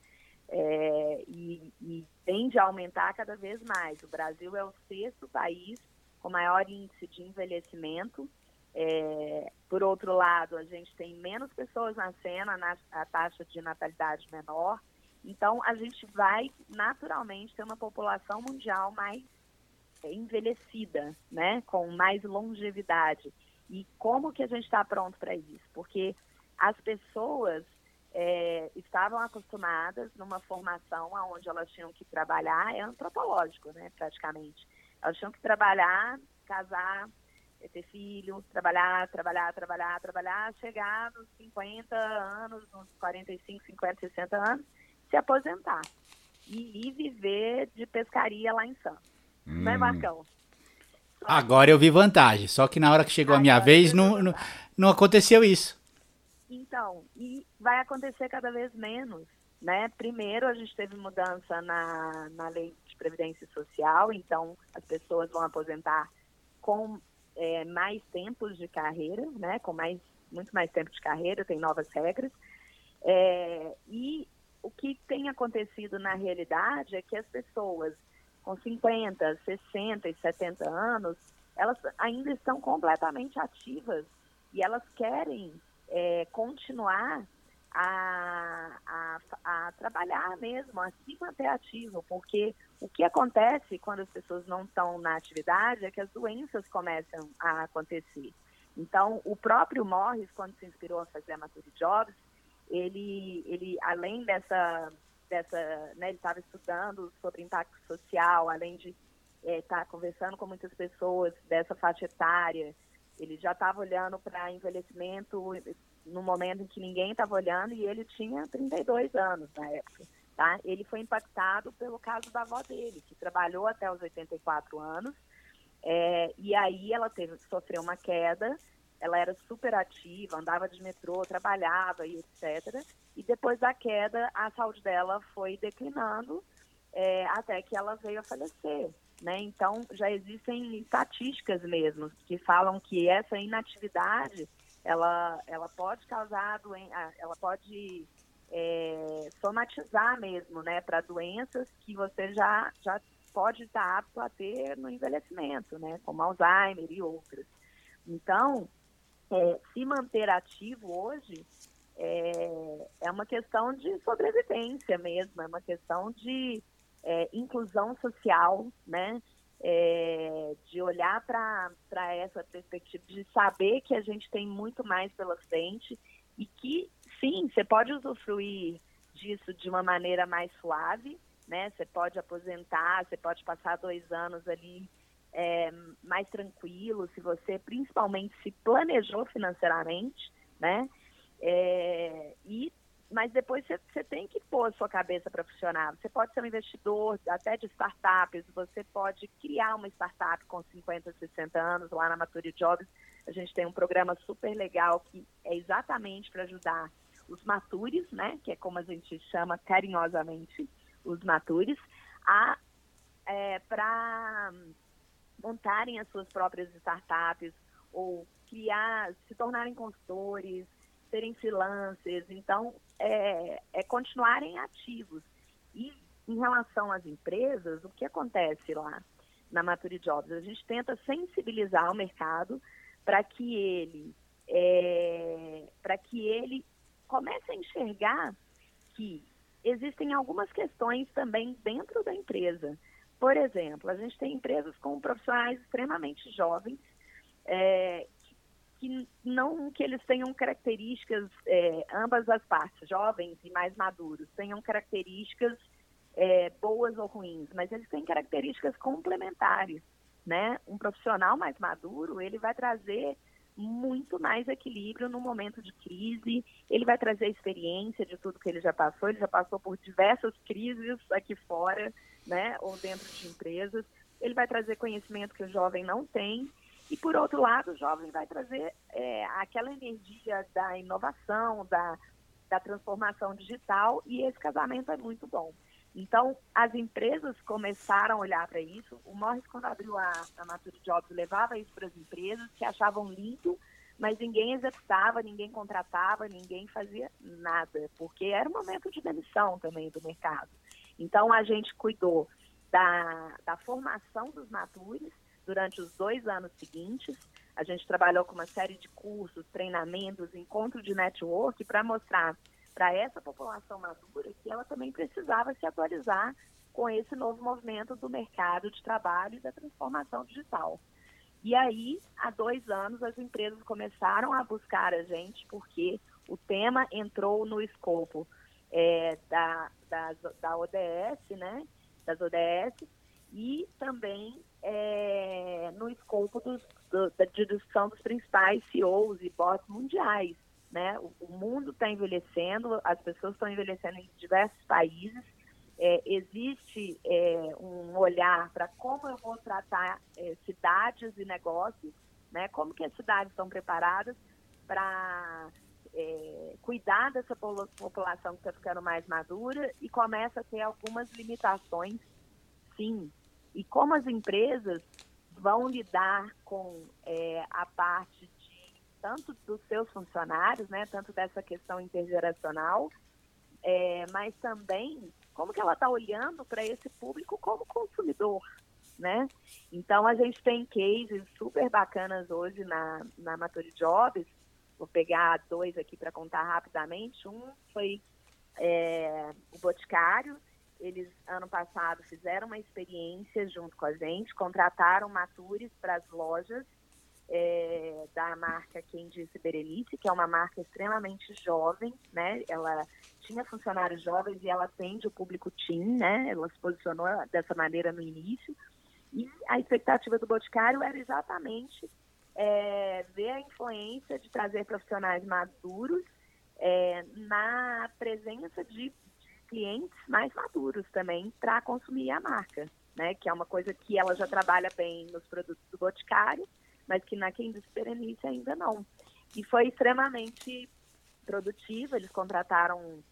é, e, e tende a aumentar cada vez mais. O Brasil é o sexto país com maior índice de envelhecimento. É, por outro lado, a gente tem menos pessoas na, a taxa de natalidade menor. Então, a gente vai naturalmente ter uma população mundial mais envelhecida, né, com mais longevidade. E como que a gente está pronto para isso? Porque as pessoas é, estavam acostumadas numa formação onde elas tinham que trabalhar, é antropológico, né, praticamente. Elas tinham que trabalhar, casar, ter filho, trabalhar, trabalhar, trabalhar, trabalhar, chegar nos 50 anos, nos 45, 50, 60 anos, se aposentar e ir viver de pescaria lá em Santos. Hum. Não é, hum. Marcão? Agora eu vi vantagem, só que na hora que chegou a minha vez não, não, não aconteceu isso. Então, e vai acontecer cada vez menos. Né? Primeiro, a gente teve mudança na, na lei de previdência social, então as pessoas vão aposentar com é, mais tempos de carreira, né? com mais, muito mais tempo de carreira, tem novas regras. É, e o que tem acontecido na realidade é que as pessoas com 50, 60 e 70 anos, elas ainda estão completamente ativas e elas querem é, continuar a, a, a, trabalhar mesmo, a se manter ativo, porque o que acontece quando as pessoas não estão na atividade é que as doenças começam a acontecer. Então, o próprio Morris, quando se inspirou a fazer a Mature Jobs, ele, ele além dessa, dessa né, ele estava estudando sobre impacto social, além de estar é, tá conversando com muitas pessoas dessa faixa etária, ele já estava olhando para envelhecimento no momento em que ninguém estava olhando e ele tinha 32 anos na época. Tá? Ele foi impactado pelo caso da avó dele, que trabalhou até os 84 anos, é, e aí ela teve, sofreu uma queda ela era super ativa, andava de metrô, trabalhava e etc. E depois da queda, a saúde dela foi declinando é, até que ela veio a falecer. Né? Então, já existem estatísticas mesmo que falam que essa inatividade ela, ela pode causar ela pode é, somatizar mesmo né, para doenças que você já, já pode estar apto a ter no envelhecimento, né, como Alzheimer e outras. Então, é, se manter ativo hoje é, é, uma questão de sobrevivência mesmo, é uma questão de é, inclusão social, né? É, de olhar para essa perspectiva, de saber que a gente tem muito mais pela frente e que, sim, você pode usufruir disso de uma maneira mais suave, né? Você pode aposentar, você pode passar dois anos ali é, mais tranquilo, se você principalmente se planejou financeiramente, né? É, e mas depois você, tem que pôr a sua cabeça para funcionar. Você pode ser um investidor até de startups, você pode criar uma startup com 50, 60 anos lá na Mature Jobs. A gente tem um programa super legal que é exatamente para ajudar os matures, né, que é como a gente chama carinhosamente os matures, a é, para montarem as suas próprias startups ou criar, se tornarem consultores, serem freelancers. Então, é, é continuarem ativos. E em relação às empresas, o que acontece lá na Mature Jobs? A gente tenta sensibilizar o mercado para que ele é, para que ele comece a enxergar que existem algumas questões também dentro da empresa por exemplo, a gente tem empresas com profissionais extremamente jovens, é, que não que eles tenham características, é, ambas as partes, jovens e mais maduros, tenham características é, boas ou ruins, mas eles têm características complementares, né? Um profissional mais maduro, ele vai trazer muito mais equilíbrio no momento de crise, ele vai trazer experiência de tudo que ele já passou, ele já passou por diversas crises aqui fora, né, ou dentro de empresas. Ele vai trazer conhecimento que o jovem não tem. E, por outro lado, o jovem vai trazer é, aquela energia da inovação, da, da transformação digital, e esse casamento é muito bom. Então, as empresas começaram a olhar para isso. O Morris, quando abriu a, a Mature Jobs, levava isso para as empresas que achavam lindo, mas ninguém executava, ninguém contratava, ninguém fazia nada, porque era um momento de demissão também do mercado. Então, a gente cuidou da, da formação dos matures durante os dois anos seguintes. A gente trabalhou com uma série de cursos, treinamentos, encontro de network para mostrar para essa população madura que ela também precisava se atualizar com esse novo movimento do mercado de trabalho e da transformação digital. E aí, há dois anos, as empresas começaram a buscar a gente, porque o tema entrou no escopo é, da, da, da ODS, né? Das ODS, e também é, no escopo dos, do, da discussão dos principais CEOs e bots mundiais. Né? O, mundo está envelhecendo, as pessoas estão envelhecendo em diversos países, é, existe é, um olhar para como eu vou tratar é, cidades e negócios, né? como que as cidades estão preparadas para é, cuidar dessa população que está ficando mais madura e começa a ter algumas limitações, sim. E como as empresas vão lidar com é, a parte tanto dos seus funcionários, né, tanto dessa questão intergeracional, é, mas também como que ela está olhando para esse público como consumidor, né? Então a gente tem cases super bacanas hoje na, na Mature Jobs, vou pegar dois aqui para contar rapidamente. Um foi é, o Boticário, eles ano passado fizeram uma experiência junto com a gente, contrataram matures para as lojas é, da marca Quem Disse Berenice, que é uma marca extremamente jovem, né? Ela tinha funcionários jovens e ela atende o público teen, né? Ela se posicionou dessa maneira no início. E a expectativa do Boticário era exatamente é, ver a influência de trazer profissionais maduros é, na presença de clientes mais maduros também para consumir a marca, né? Que é uma coisa que ela já trabalha bem nos produtos do Boticário, mas que na Quem Berenice ainda não. E foi extremamente produtiva, eles contrataram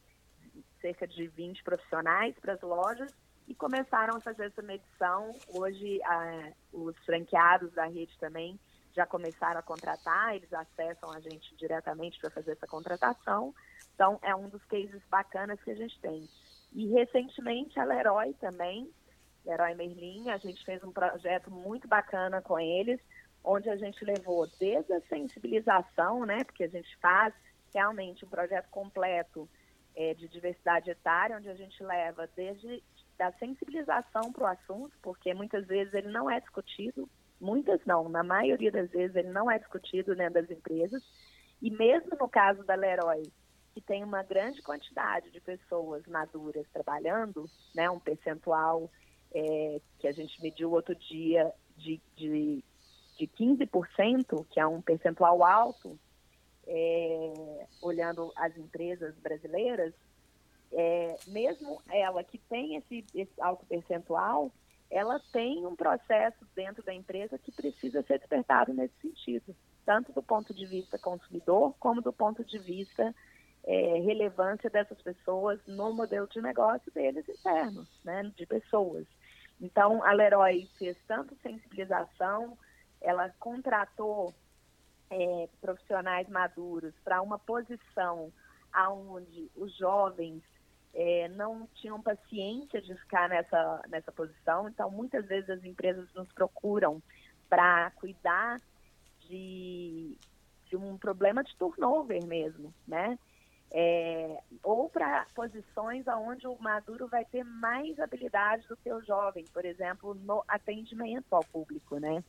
cerca de 20 profissionais para as lojas e começaram a fazer essa medição. Hoje, a, os franqueados da rede também já começaram a contratar, eles acessam a gente diretamente para fazer essa contratação. Então, é um dos cases bacanas que a gente tem. E recentemente a Leroy também, Leroy Merlin, a gente fez um projeto muito bacana com eles, onde a gente levou desde a sensibilização, né, porque a gente faz realmente um projeto completo é, de diversidade etária, onde a gente leva desde da sensibilização para o assunto, porque muitas vezes ele não é discutido, muitas não, na maioria das vezes ele não é discutido dentro das empresas, e mesmo no caso da Leroy, que tem uma grande quantidade de pessoas maduras trabalhando, né, um percentual é, que a gente mediu outro dia de, de, de 15%, que é um percentual alto, é, olhando as empresas brasileiras, é, mesmo ela que tem esse, esse alto percentual, ela tem um processo dentro da empresa que precisa ser despertado nesse sentido, tanto do ponto de vista consumidor, como do ponto de vista é, relevância dessas pessoas no modelo de negócio deles internos, né, de pessoas. Então, a Leroy fez tanto sensibilização, ela contratou é, profissionais maduros para uma posição aonde os jovens é, não tinham paciência de ficar nessa, nessa posição. Então, muitas vezes as empresas nos procuram para cuidar de, de um problema de turnover mesmo, né? É, ou para posições onde o maduro vai ter mais habilidade do que o jovem, por exemplo, no atendimento ao público, né?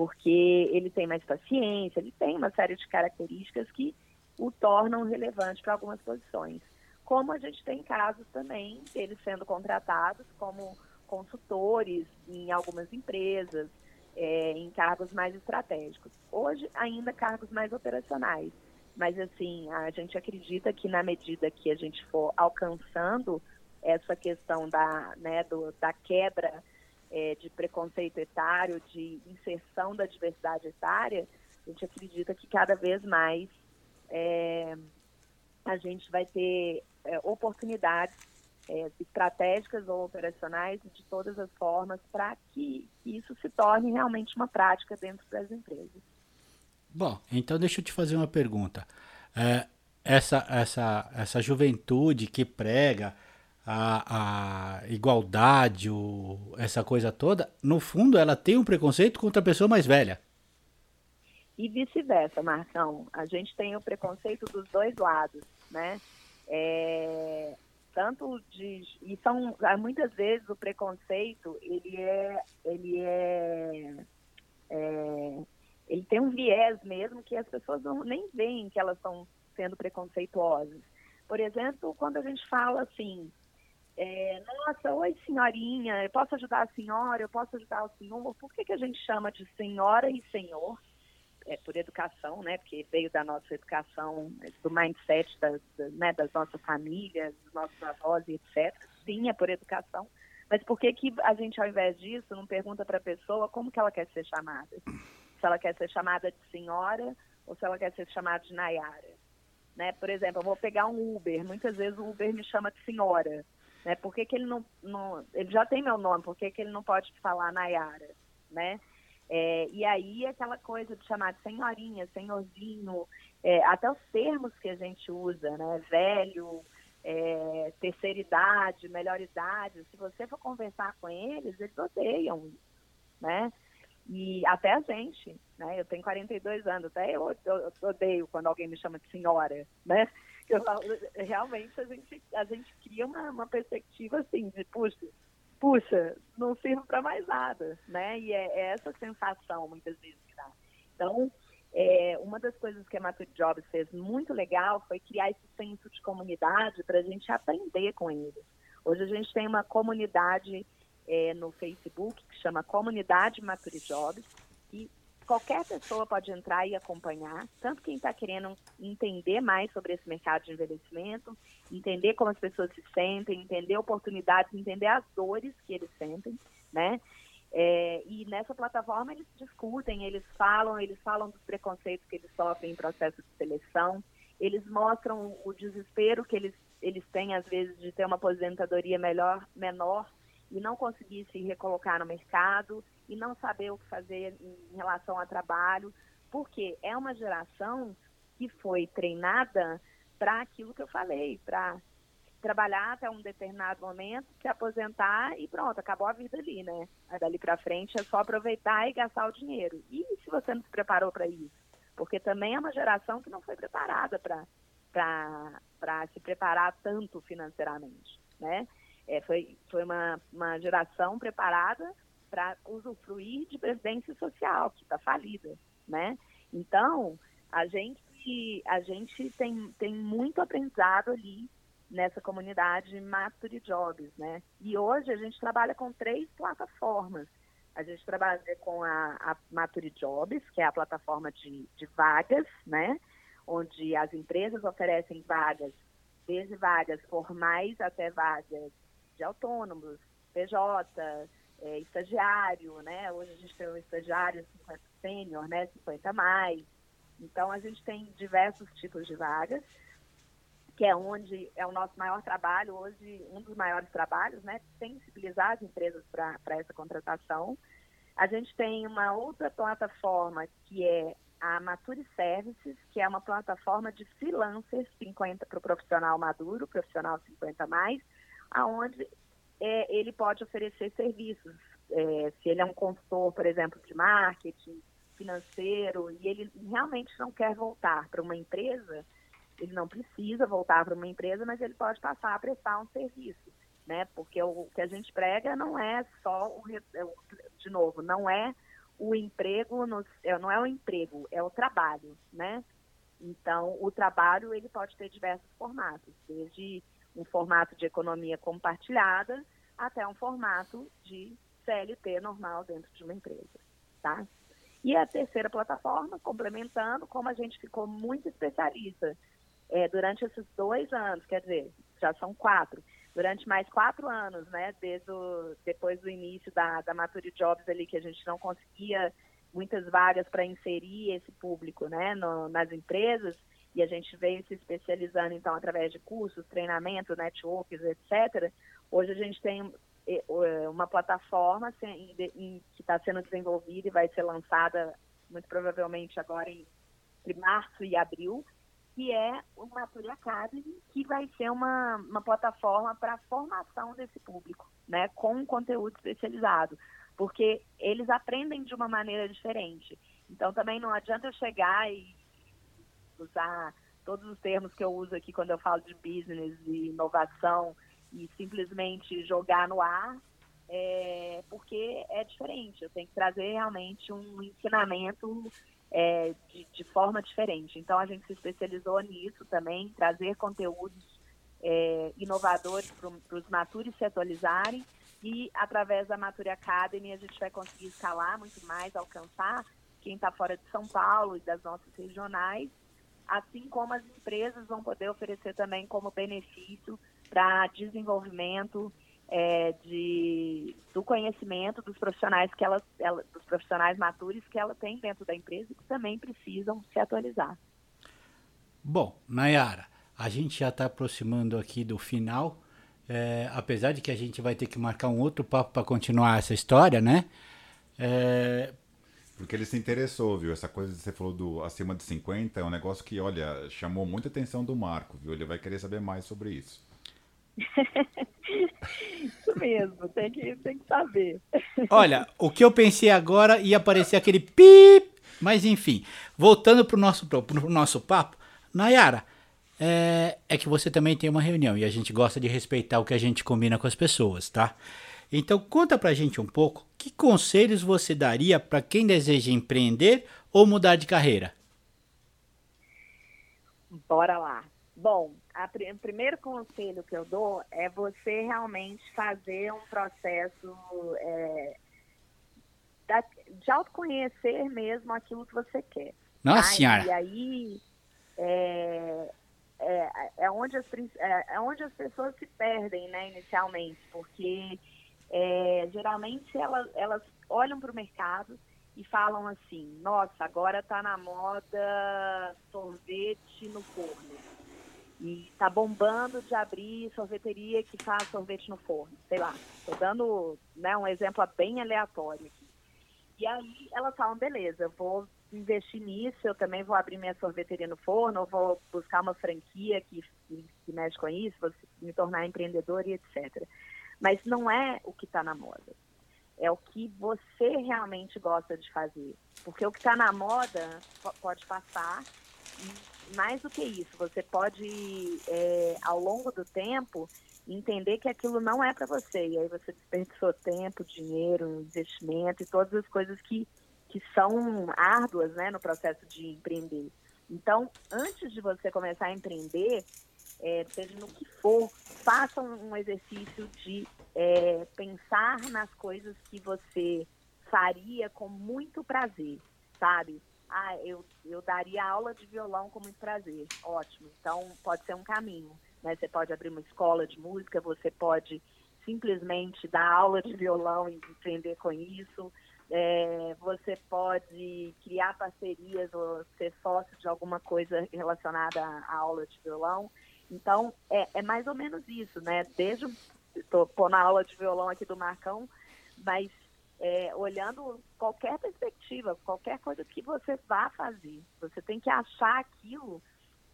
Porque ele tem mais paciência, ele tem uma série de características que o tornam relevante para algumas posições. Como a gente tem casos também deles sendo contratados como consultores em algumas empresas, é, em cargos mais estratégicos. Hoje, ainda cargos mais operacionais. Mas, assim, a gente acredita que na medida que a gente for alcançando essa questão da, né, do, da quebra é, de preconceito etário, de inserção da diversidade etária, a gente acredita que cada vez mais é, a gente vai ter é, oportunidades é, estratégicas ou operacionais de todas as formas para que isso se torne realmente uma prática dentro das empresas. Bom, então deixa eu te fazer uma pergunta. É, essa, essa, essa juventude que prega a, a igualdade, o, essa coisa toda, no fundo ela tem um preconceito contra a pessoa mais velha. E vice-versa, Marcão. A gente tem o preconceito dos dois lados, né? É, tanto de e são muitas vezes o preconceito ele é ele é, é ele tem um viés mesmo que as pessoas não, nem veem que elas estão sendo preconceituosas. Por exemplo, quando a gente fala assim, é, nossa, oi senhorinha, eu posso ajudar a senhora, eu posso ajudar o senhor, por que, que a gente chama de senhora e senhor? É por educação, né? Porque veio da nossa educação, do mindset das, né, das nossas famílias, dos nossos avós e etc. Sim, é por educação. Mas por que, que a gente, ao invés disso, não pergunta para a pessoa como que ela quer ser chamada? se ela quer ser chamada de senhora ou se ela quer ser chamada de Nayara. Né? Por exemplo, eu vou pegar um Uber, muitas vezes o Uber me chama de senhora. Né? Por que, que ele não, não, Ele já tem meu nome, por que, que ele não pode falar Nayara? Né? É, e aí aquela coisa de chamar de senhorinha, senhorzinho, é, até os termos que a gente usa, né? Velho, é, terceira idade, melhor idade, se você for conversar com eles, eles odeiam isso, né? E até a gente, né? Eu tenho 42 anos, até eu, eu, eu odeio quando alguém me chama de senhora, né? Eu, realmente a gente, a gente cria uma, uma perspectiva assim de, puxa, puxa, não sirvo para mais nada, né? E é, é, essa sensação muitas vezes que dá. Então, é, uma das coisas que a Mature Jobs fez muito legal foi criar esse senso de comunidade para a gente aprender com eles. Hoje a gente tem uma comunidade é, no Facebook, que chama Comunidade Mature Jobs, qualquer pessoa pode entrar e acompanhar, tanto quem está querendo entender mais sobre esse mercado de envelhecimento, entender como as pessoas se sentem, entender oportunidades, entender as dores que eles sentem, né? É, e nessa plataforma eles discutem, eles falam, eles falam dos preconceitos que eles sofrem em processo de seleção, eles mostram o desespero que eles, eles têm, às vezes, de ter uma aposentadoria melhor, menor e não conseguir se recolocar no mercado e não saber o que fazer em relação ao trabalho, porque é uma geração que foi treinada para aquilo que eu falei, para trabalhar até um determinado momento, se aposentar e pronto, acabou a vida ali, né? Dali para frente é só aproveitar e gastar o dinheiro. E se você não se preparou para isso? Porque também é uma geração que não foi preparada para se preparar tanto financeiramente, né? É, foi foi uma, uma geração preparada para usufruir de previdência social, que está falida, né? Então, a gente, a gente tem, tem muito aprendizado ali nessa comunidade Mature Jobs, né? E hoje a gente trabalha com três plataformas. A gente trabalha com a, a Mature Jobs, que é a plataforma de, de vagas, né? Onde as empresas oferecem vagas, desde vagas formais até vagas de autônomos, PJ, é, estagiário, né? Hoje a gente tem um estagiário 50 sênior, né? 50 mais. Então a gente tem diversos tipos de vagas, que é onde é o nosso maior trabalho, hoje um dos maiores trabalhos, né? Sensibilizar as empresas para essa contratação. A gente tem uma outra plataforma que é a Mature Services, que é uma plataforma de freelancers 50 para o profissional maduro, profissional 50 mais, aonde é, ele pode oferecer serviços. É, se ele é um consultor, por exemplo, de marketing, financeiro, e ele realmente não quer voltar para uma empresa, ele não precisa voltar para uma empresa, mas ele pode passar a prestar um serviço, né? Porque o que a gente prega não é só o, é de novo, não é o emprego, no, é, não é o emprego, é o trabalho, né? Então, o trabalho ele pode ter diversos formatos, desde um formato de economia compartilhada até um formato de CLT normal dentro de uma empresa, tá? E a terceira plataforma, complementando, como a gente ficou muito especialista é, durante esses dois anos, quer dizer, já são quatro, durante mais quatro anos, né, desde o, depois do início da, da Mature Jobs ali, que a gente não conseguia muitas vagas para inserir esse público, né, no, nas empresas, e a gente veio se especializando, então, através de cursos, treinamento, networks, etc. Hoje a gente tem eh, eh, uma plataforma que está sendo desenvolvida e vai ser lançada muito provavelmente agora em março e abril, que é o Mature Academy, que vai ser uma, uma plataforma para formação desse público, né, com conteúdo especializado, porque eles aprendem de uma maneira diferente. Então também não adianta eu chegar e usar todos os termos que eu uso aqui quando eu falo de business e inovação e simplesmente jogar no ar, é, porque é diferente. Eu tenho que trazer realmente um ensinamento é, de, de, forma diferente. Então a gente se especializou nisso também, trazer conteúdos é, inovadores para os matures se atualizarem e através da Mature Academy a gente vai conseguir escalar muito mais, alcançar quem está fora de São Paulo e das nossas regionais, assim como as empresas vão poder oferecer também como benefício para desenvolvimento é, de, do conhecimento dos profissionais que ela, ela, dos profissionais matures que ela tem dentro da empresa e que também precisam se atualizar. Bom, Nayara, a gente já está aproximando aqui do final. É, apesar de que a gente vai ter que marcar um outro papo para continuar essa história, né? É... Porque ele se interessou, viu? Essa coisa que você falou do acima de 50 é um negócio que, olha, chamou muita atenção do Marco, viu? Ele vai querer saber mais sobre isso. isso mesmo, tem que, tem que saber. Olha, o que eu pensei agora ia aparecer aquele pip, mas enfim, voltando para o nosso, pro nosso papo, Nayara, é, é que você também tem uma reunião e a gente gosta de respeitar o que a gente combina com as pessoas, tá? Então conta pra gente um pouco que conselhos você daria para quem deseja empreender ou mudar de carreira? Bora lá. Bom, o primeiro conselho que eu dou é você realmente fazer um processo é, de autoconhecer mesmo aquilo que você quer. Nossa tá? senhora! E aí, é, é, é, onde as, é, é, onde as pessoas se perdem, né, inicialmente, porque é, geralmente elas, elas olham para o mercado e falam assim, nossa, agora está na moda sorvete no forno. E está bombando de abrir sorveteria que faz sorvete no forno. Sei lá, estou dando né, um exemplo bem aleatório aqui. E aí elas falam, beleza, eu vou investir nisso, eu também vou abrir minha sorveteria no forno, ou vou buscar uma franquia que, que, que mexe com isso, vou me tornar empreendedor e etc. Mas não é o que está na moda. É o que você realmente gosta de fazer. Porque o que está na moda pode passar. Mais do que isso, você pode, é, ao longo do tempo, entender que aquilo não é para você. E aí você desperdiçou tempo, dinheiro, investimento e todas as coisas que que são árduas né, no processo de empreender. Então, antes de você começar a empreender, é, seja no que for, faça um exercício de é, pensar nas coisas que você faria com muito prazer, sabe? Ah, eu, eu daria aula de violão com muito prazer. Ótimo. Então, pode ser um caminho. Né? Você pode abrir uma escola de música, você pode simplesmente dar aula de violão e empreender com isso. É, você pode criar parcerias ou ser sócio de alguma coisa relacionada à aula de violão. Então, é, é mais ou menos isso, né? Desde, estou na aula de violão aqui do Marcão, mas é, olhando qualquer perspectiva, qualquer coisa que você vá fazer, você tem que achar aquilo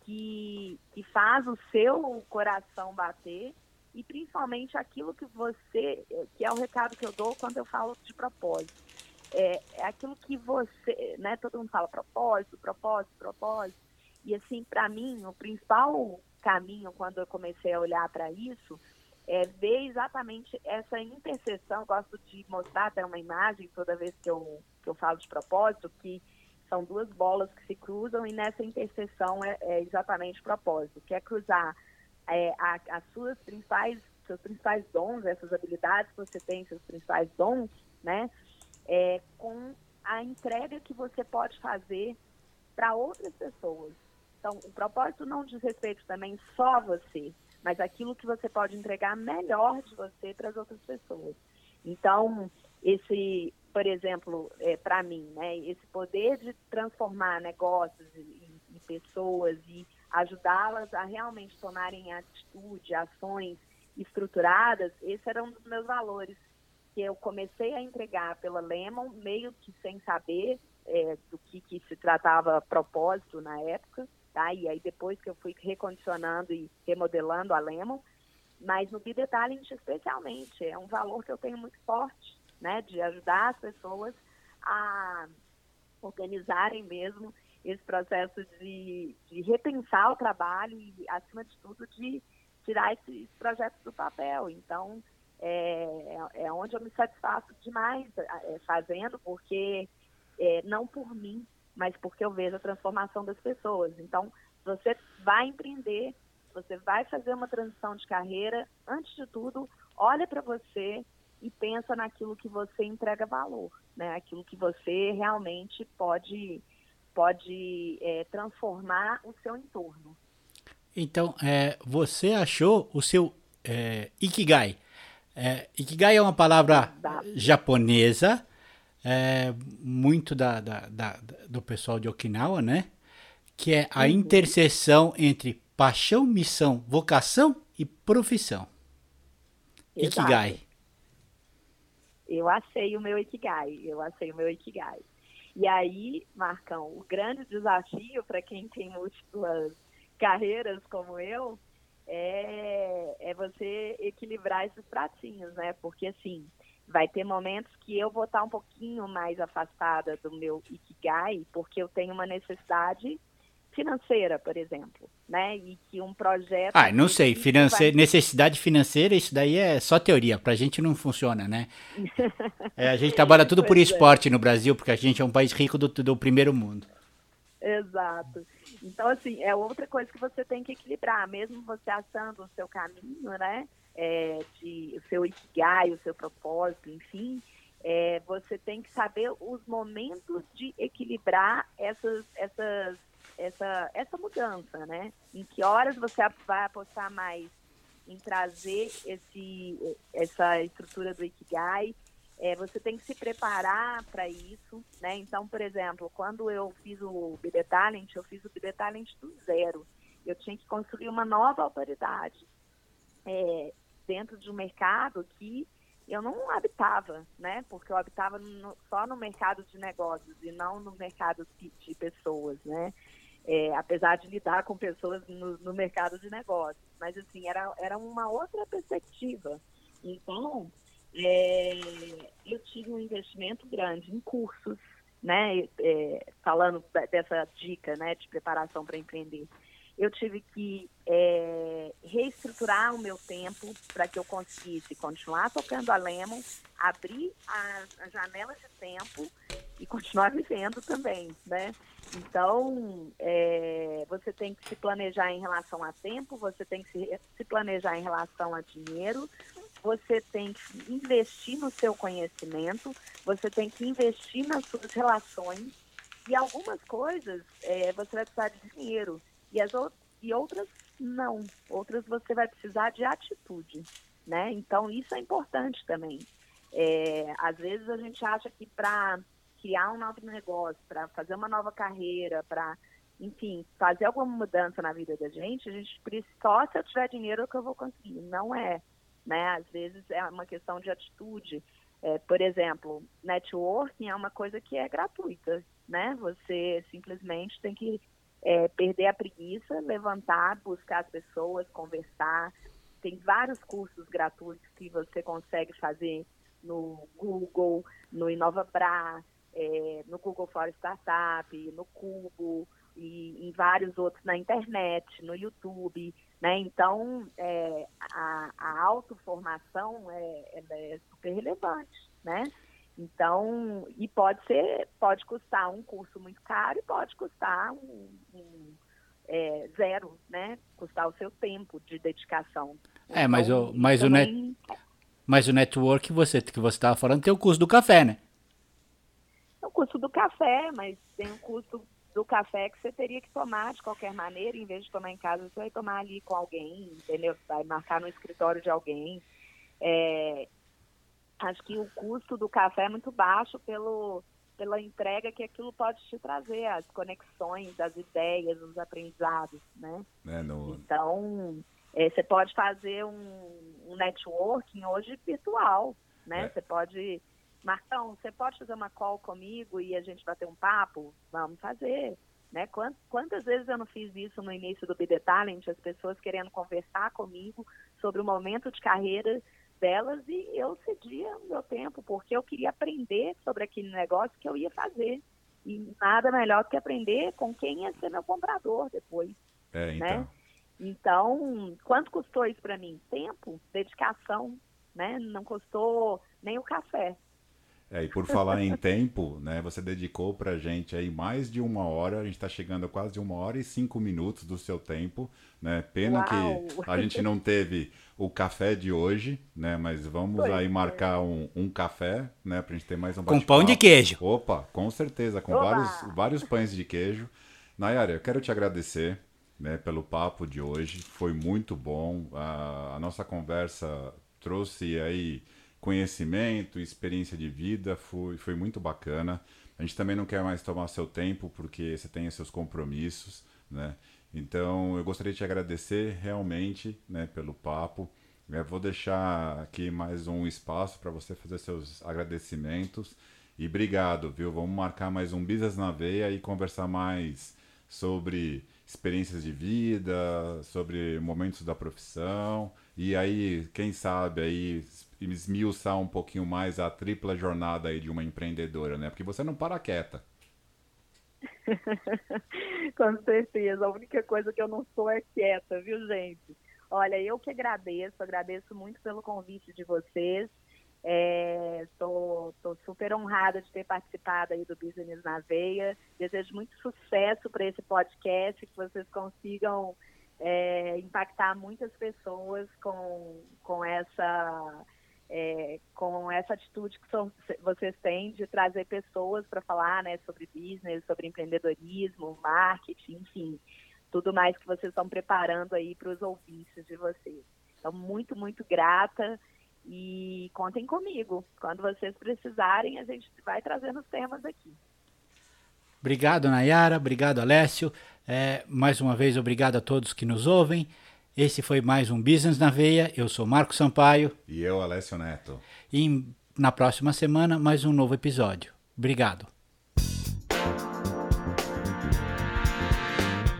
que, que faz o seu coração bater e principalmente aquilo que você, que é o recado que eu dou quando eu falo de propósito é, é aquilo que você, né? Todo mundo fala propósito, propósito, propósito. E assim, para mim, o principal caminho quando eu comecei a olhar para isso é ver exatamente essa interseção. Eu gosto de mostrar até uma imagem toda vez que eu, que eu falo de propósito, que são duas bolas que se cruzam e nessa interseção é, é exatamente propósito, que é cruzar é, a, as suas principais, seus principais dons, essas habilidades que você tem, seus principais dons, né? é, com a entrega que você pode fazer para outras pessoas. Então, o propósito não diz respeito também só a você, mas aquilo que você pode entregar melhor de você para as outras pessoas. Então, esse, por exemplo, é, para mim, né, esse poder de transformar negócios em pessoas e ajudá-las a realmente tomarem atitude, ações estruturadas, esse era um dos meus valores que eu comecei a entregar pela Lemon, meio que sem saber é, do que, que se tratava propósito na época, tá? E aí depois que eu fui recondicionando e remodelando a Lemon, mas no Be Talent especialmente, é um valor que eu tenho muito forte, né? De ajudar as pessoas a organizarem mesmo esse processo de, de repensar o trabalho e, acima de tudo, de tirar esses projetos do papel. Então, é, é onde eu me satisfaço demais é, fazendo, porque é, não por mim, mas porque eu vejo a transformação das pessoas. Então, você vai empreender, você vai fazer uma transição de carreira, antes de tudo, olha para você e pensa naquilo que você entrega valor, né? Aquilo que você realmente pode pode é, transformar o seu entorno. Então, é, você achou o seu é, ikigai? É, ikigai é uma palavra japonesa, é, muito da, da, da, do pessoal de Okinawa, né? Que é a uhum. interseção entre paixão, missão, vocação e profissão. Exato. Ikigai. Eu achei o meu Ikigai, eu achei o meu Ikigai. E aí, Marcão, o grande desafio para quem tem múltiplas carreiras como eu é, é você equilibrar esses pratinhos, né? Porque assim, vai ter momentos que eu vou estar um pouquinho mais afastada do meu Ikigai, porque eu tenho uma necessidade financeira, por exemplo, né? E que um projeto. Ah, não sei, financeira, vai... necessidade financeira, isso daí é só teoria, pra gente não funciona, né? é, a gente trabalha tudo por é. esporte é. no Brasil, porque a gente é um país rico do, do primeiro mundo. Exato. Então, assim, é outra coisa que você tem que equilibrar, mesmo você achando o seu caminho, né? É, de, o seu ikigai, o seu propósito, enfim, é, você tem que saber os momentos de equilibrar essas, essas essa, essa mudança, né? Em que horas você vai apostar mais em trazer esse, essa estrutura do Ikigai, é, você tem que se preparar para isso, né? Então, por exemplo, quando eu fiz o BD Talent, eu fiz o BD Talent do zero. Eu tinha que construir uma nova autoridade é, dentro de um mercado que eu não habitava, né? Porque eu habitava no, só no mercado de negócios e não no mercado de, de pessoas, né? é, apesar de lidar com pessoas no, no, mercado de negócios. Mas, assim, era, era uma outra perspectiva. Então, é, eu tive um investimento grande em cursos, né? É, falando dessa dica, né, de preparação para empreender. Eu tive que é, reestruturar o meu tempo para que eu conseguisse continuar tocando a Lemon, abrir as, as janelas de tempo e continuar vivendo também, né? Então, é, você tem que se planejar em relação a tempo, você tem que se, se planejar em relação a dinheiro, você tem que investir no seu conhecimento, você tem que investir nas suas relações e algumas coisas é, você vai precisar de dinheiro e, as, e outras não. Outras você vai precisar de atitude, né? Então, isso é importante também. É, às vezes a gente acha que para criar um novo negócio, para fazer uma nova carreira, para, enfim, fazer alguma mudança na vida da gente, a gente precisa, só se eu tiver dinheiro que eu vou conseguir. Não é, né? Às vezes é uma questão de atitude. É, por exemplo, networking é uma coisa que é gratuita, né? Você simplesmente tem que é, perder a preguiça, levantar, buscar as pessoas, conversar. Tem vários cursos gratuitos que você consegue fazer no Google, no InovaBra, é, no Google for Startup, no Cubo e em vários outros na internet, no YouTube, né? Então, é, a, a autoformação é, é super relevante, né? Então, e pode ser, pode custar um curso muito caro e pode custar um, um é, zero, né? Custar o seu tempo de dedicação. É, mas então, o, mas também... o net, mas o network que você que você estava falando tem o custo do café, né? o custo do café, mas tem o custo do café que você teria que tomar de qualquer maneira, em vez de tomar em casa, você vai tomar ali com alguém, entendeu? Vai marcar no escritório de alguém. É, acho que o custo do café é muito baixo pelo, pela entrega que aquilo pode te trazer, as conexões, as ideias, os aprendizados, né? É, no... Então, é, você pode fazer um, um networking hoje virtual, né? É. Você pode Marcão, você pode fazer uma call comigo e a gente bater um papo? Vamos fazer. Né? Quantas vezes eu não fiz isso no início do BD Talent, as pessoas querendo conversar comigo sobre o momento de carreira delas e eu cedia o meu tempo, porque eu queria aprender sobre aquele negócio que eu ia fazer. E nada melhor do que aprender com quem ia ser meu comprador depois. É, né? então. né? Então, quanto custou isso para mim? Tempo, dedicação, né? Não custou nem o café. É, e por falar em tempo, né, você dedicou pra gente aí mais de uma hora, a gente está chegando a quase uma hora e cinco minutos do seu tempo, né? Pena Uau. que a gente não teve o café de hoje, né? Mas vamos aí marcar um, um café, né? Pra gente ter mais um Com pão de queijo. Opa, com certeza, com vários, vários pães de queijo. Nayara, eu quero te agradecer né, pelo papo de hoje. Foi muito bom. A, a nossa conversa trouxe aí conhecimento, experiência de vida, foi, foi muito bacana. A gente também não quer mais tomar seu tempo, porque você tem seus compromissos, né? Então, eu gostaria de te agradecer realmente né, pelo papo. Eu vou deixar aqui mais um espaço para você fazer seus agradecimentos. E obrigado, viu? Vamos marcar mais um Business na Veia e conversar mais sobre experiências de vida, sobre momentos da profissão. E aí, quem sabe aí esmiuçar um pouquinho mais a tripla jornada aí de uma empreendedora, né? Porque você não para quieta. Com certeza. A única coisa que eu não sou é quieta, viu, gente? Olha, eu que agradeço, agradeço muito pelo convite de vocês. Estou super honrada de ter participado aí do Business na Veia. Desejo muito sucesso para esse podcast, que vocês consigam é, impactar muitas pessoas com, com essa é, com essa atitude que vocês têm de trazer pessoas para falar né, sobre business, sobre empreendedorismo, marketing, enfim, tudo mais que vocês estão preparando aí para os ouvintes de vocês. Então, muito, muito grata e contem comigo. Quando vocês precisarem, a gente vai trazendo os temas aqui. Obrigado, Nayara. Obrigado, Alessio. É, mais uma vez, obrigado a todos que nos ouvem. Esse foi mais um Business na Veia. Eu sou Marco Sampaio. E eu, Alessio Neto. E na próxima semana, mais um novo episódio. Obrigado.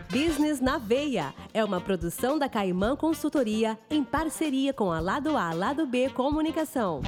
Business na Veia é uma produção da Caimã Consultoria em parceria com a Lado A Lado B Comunicação.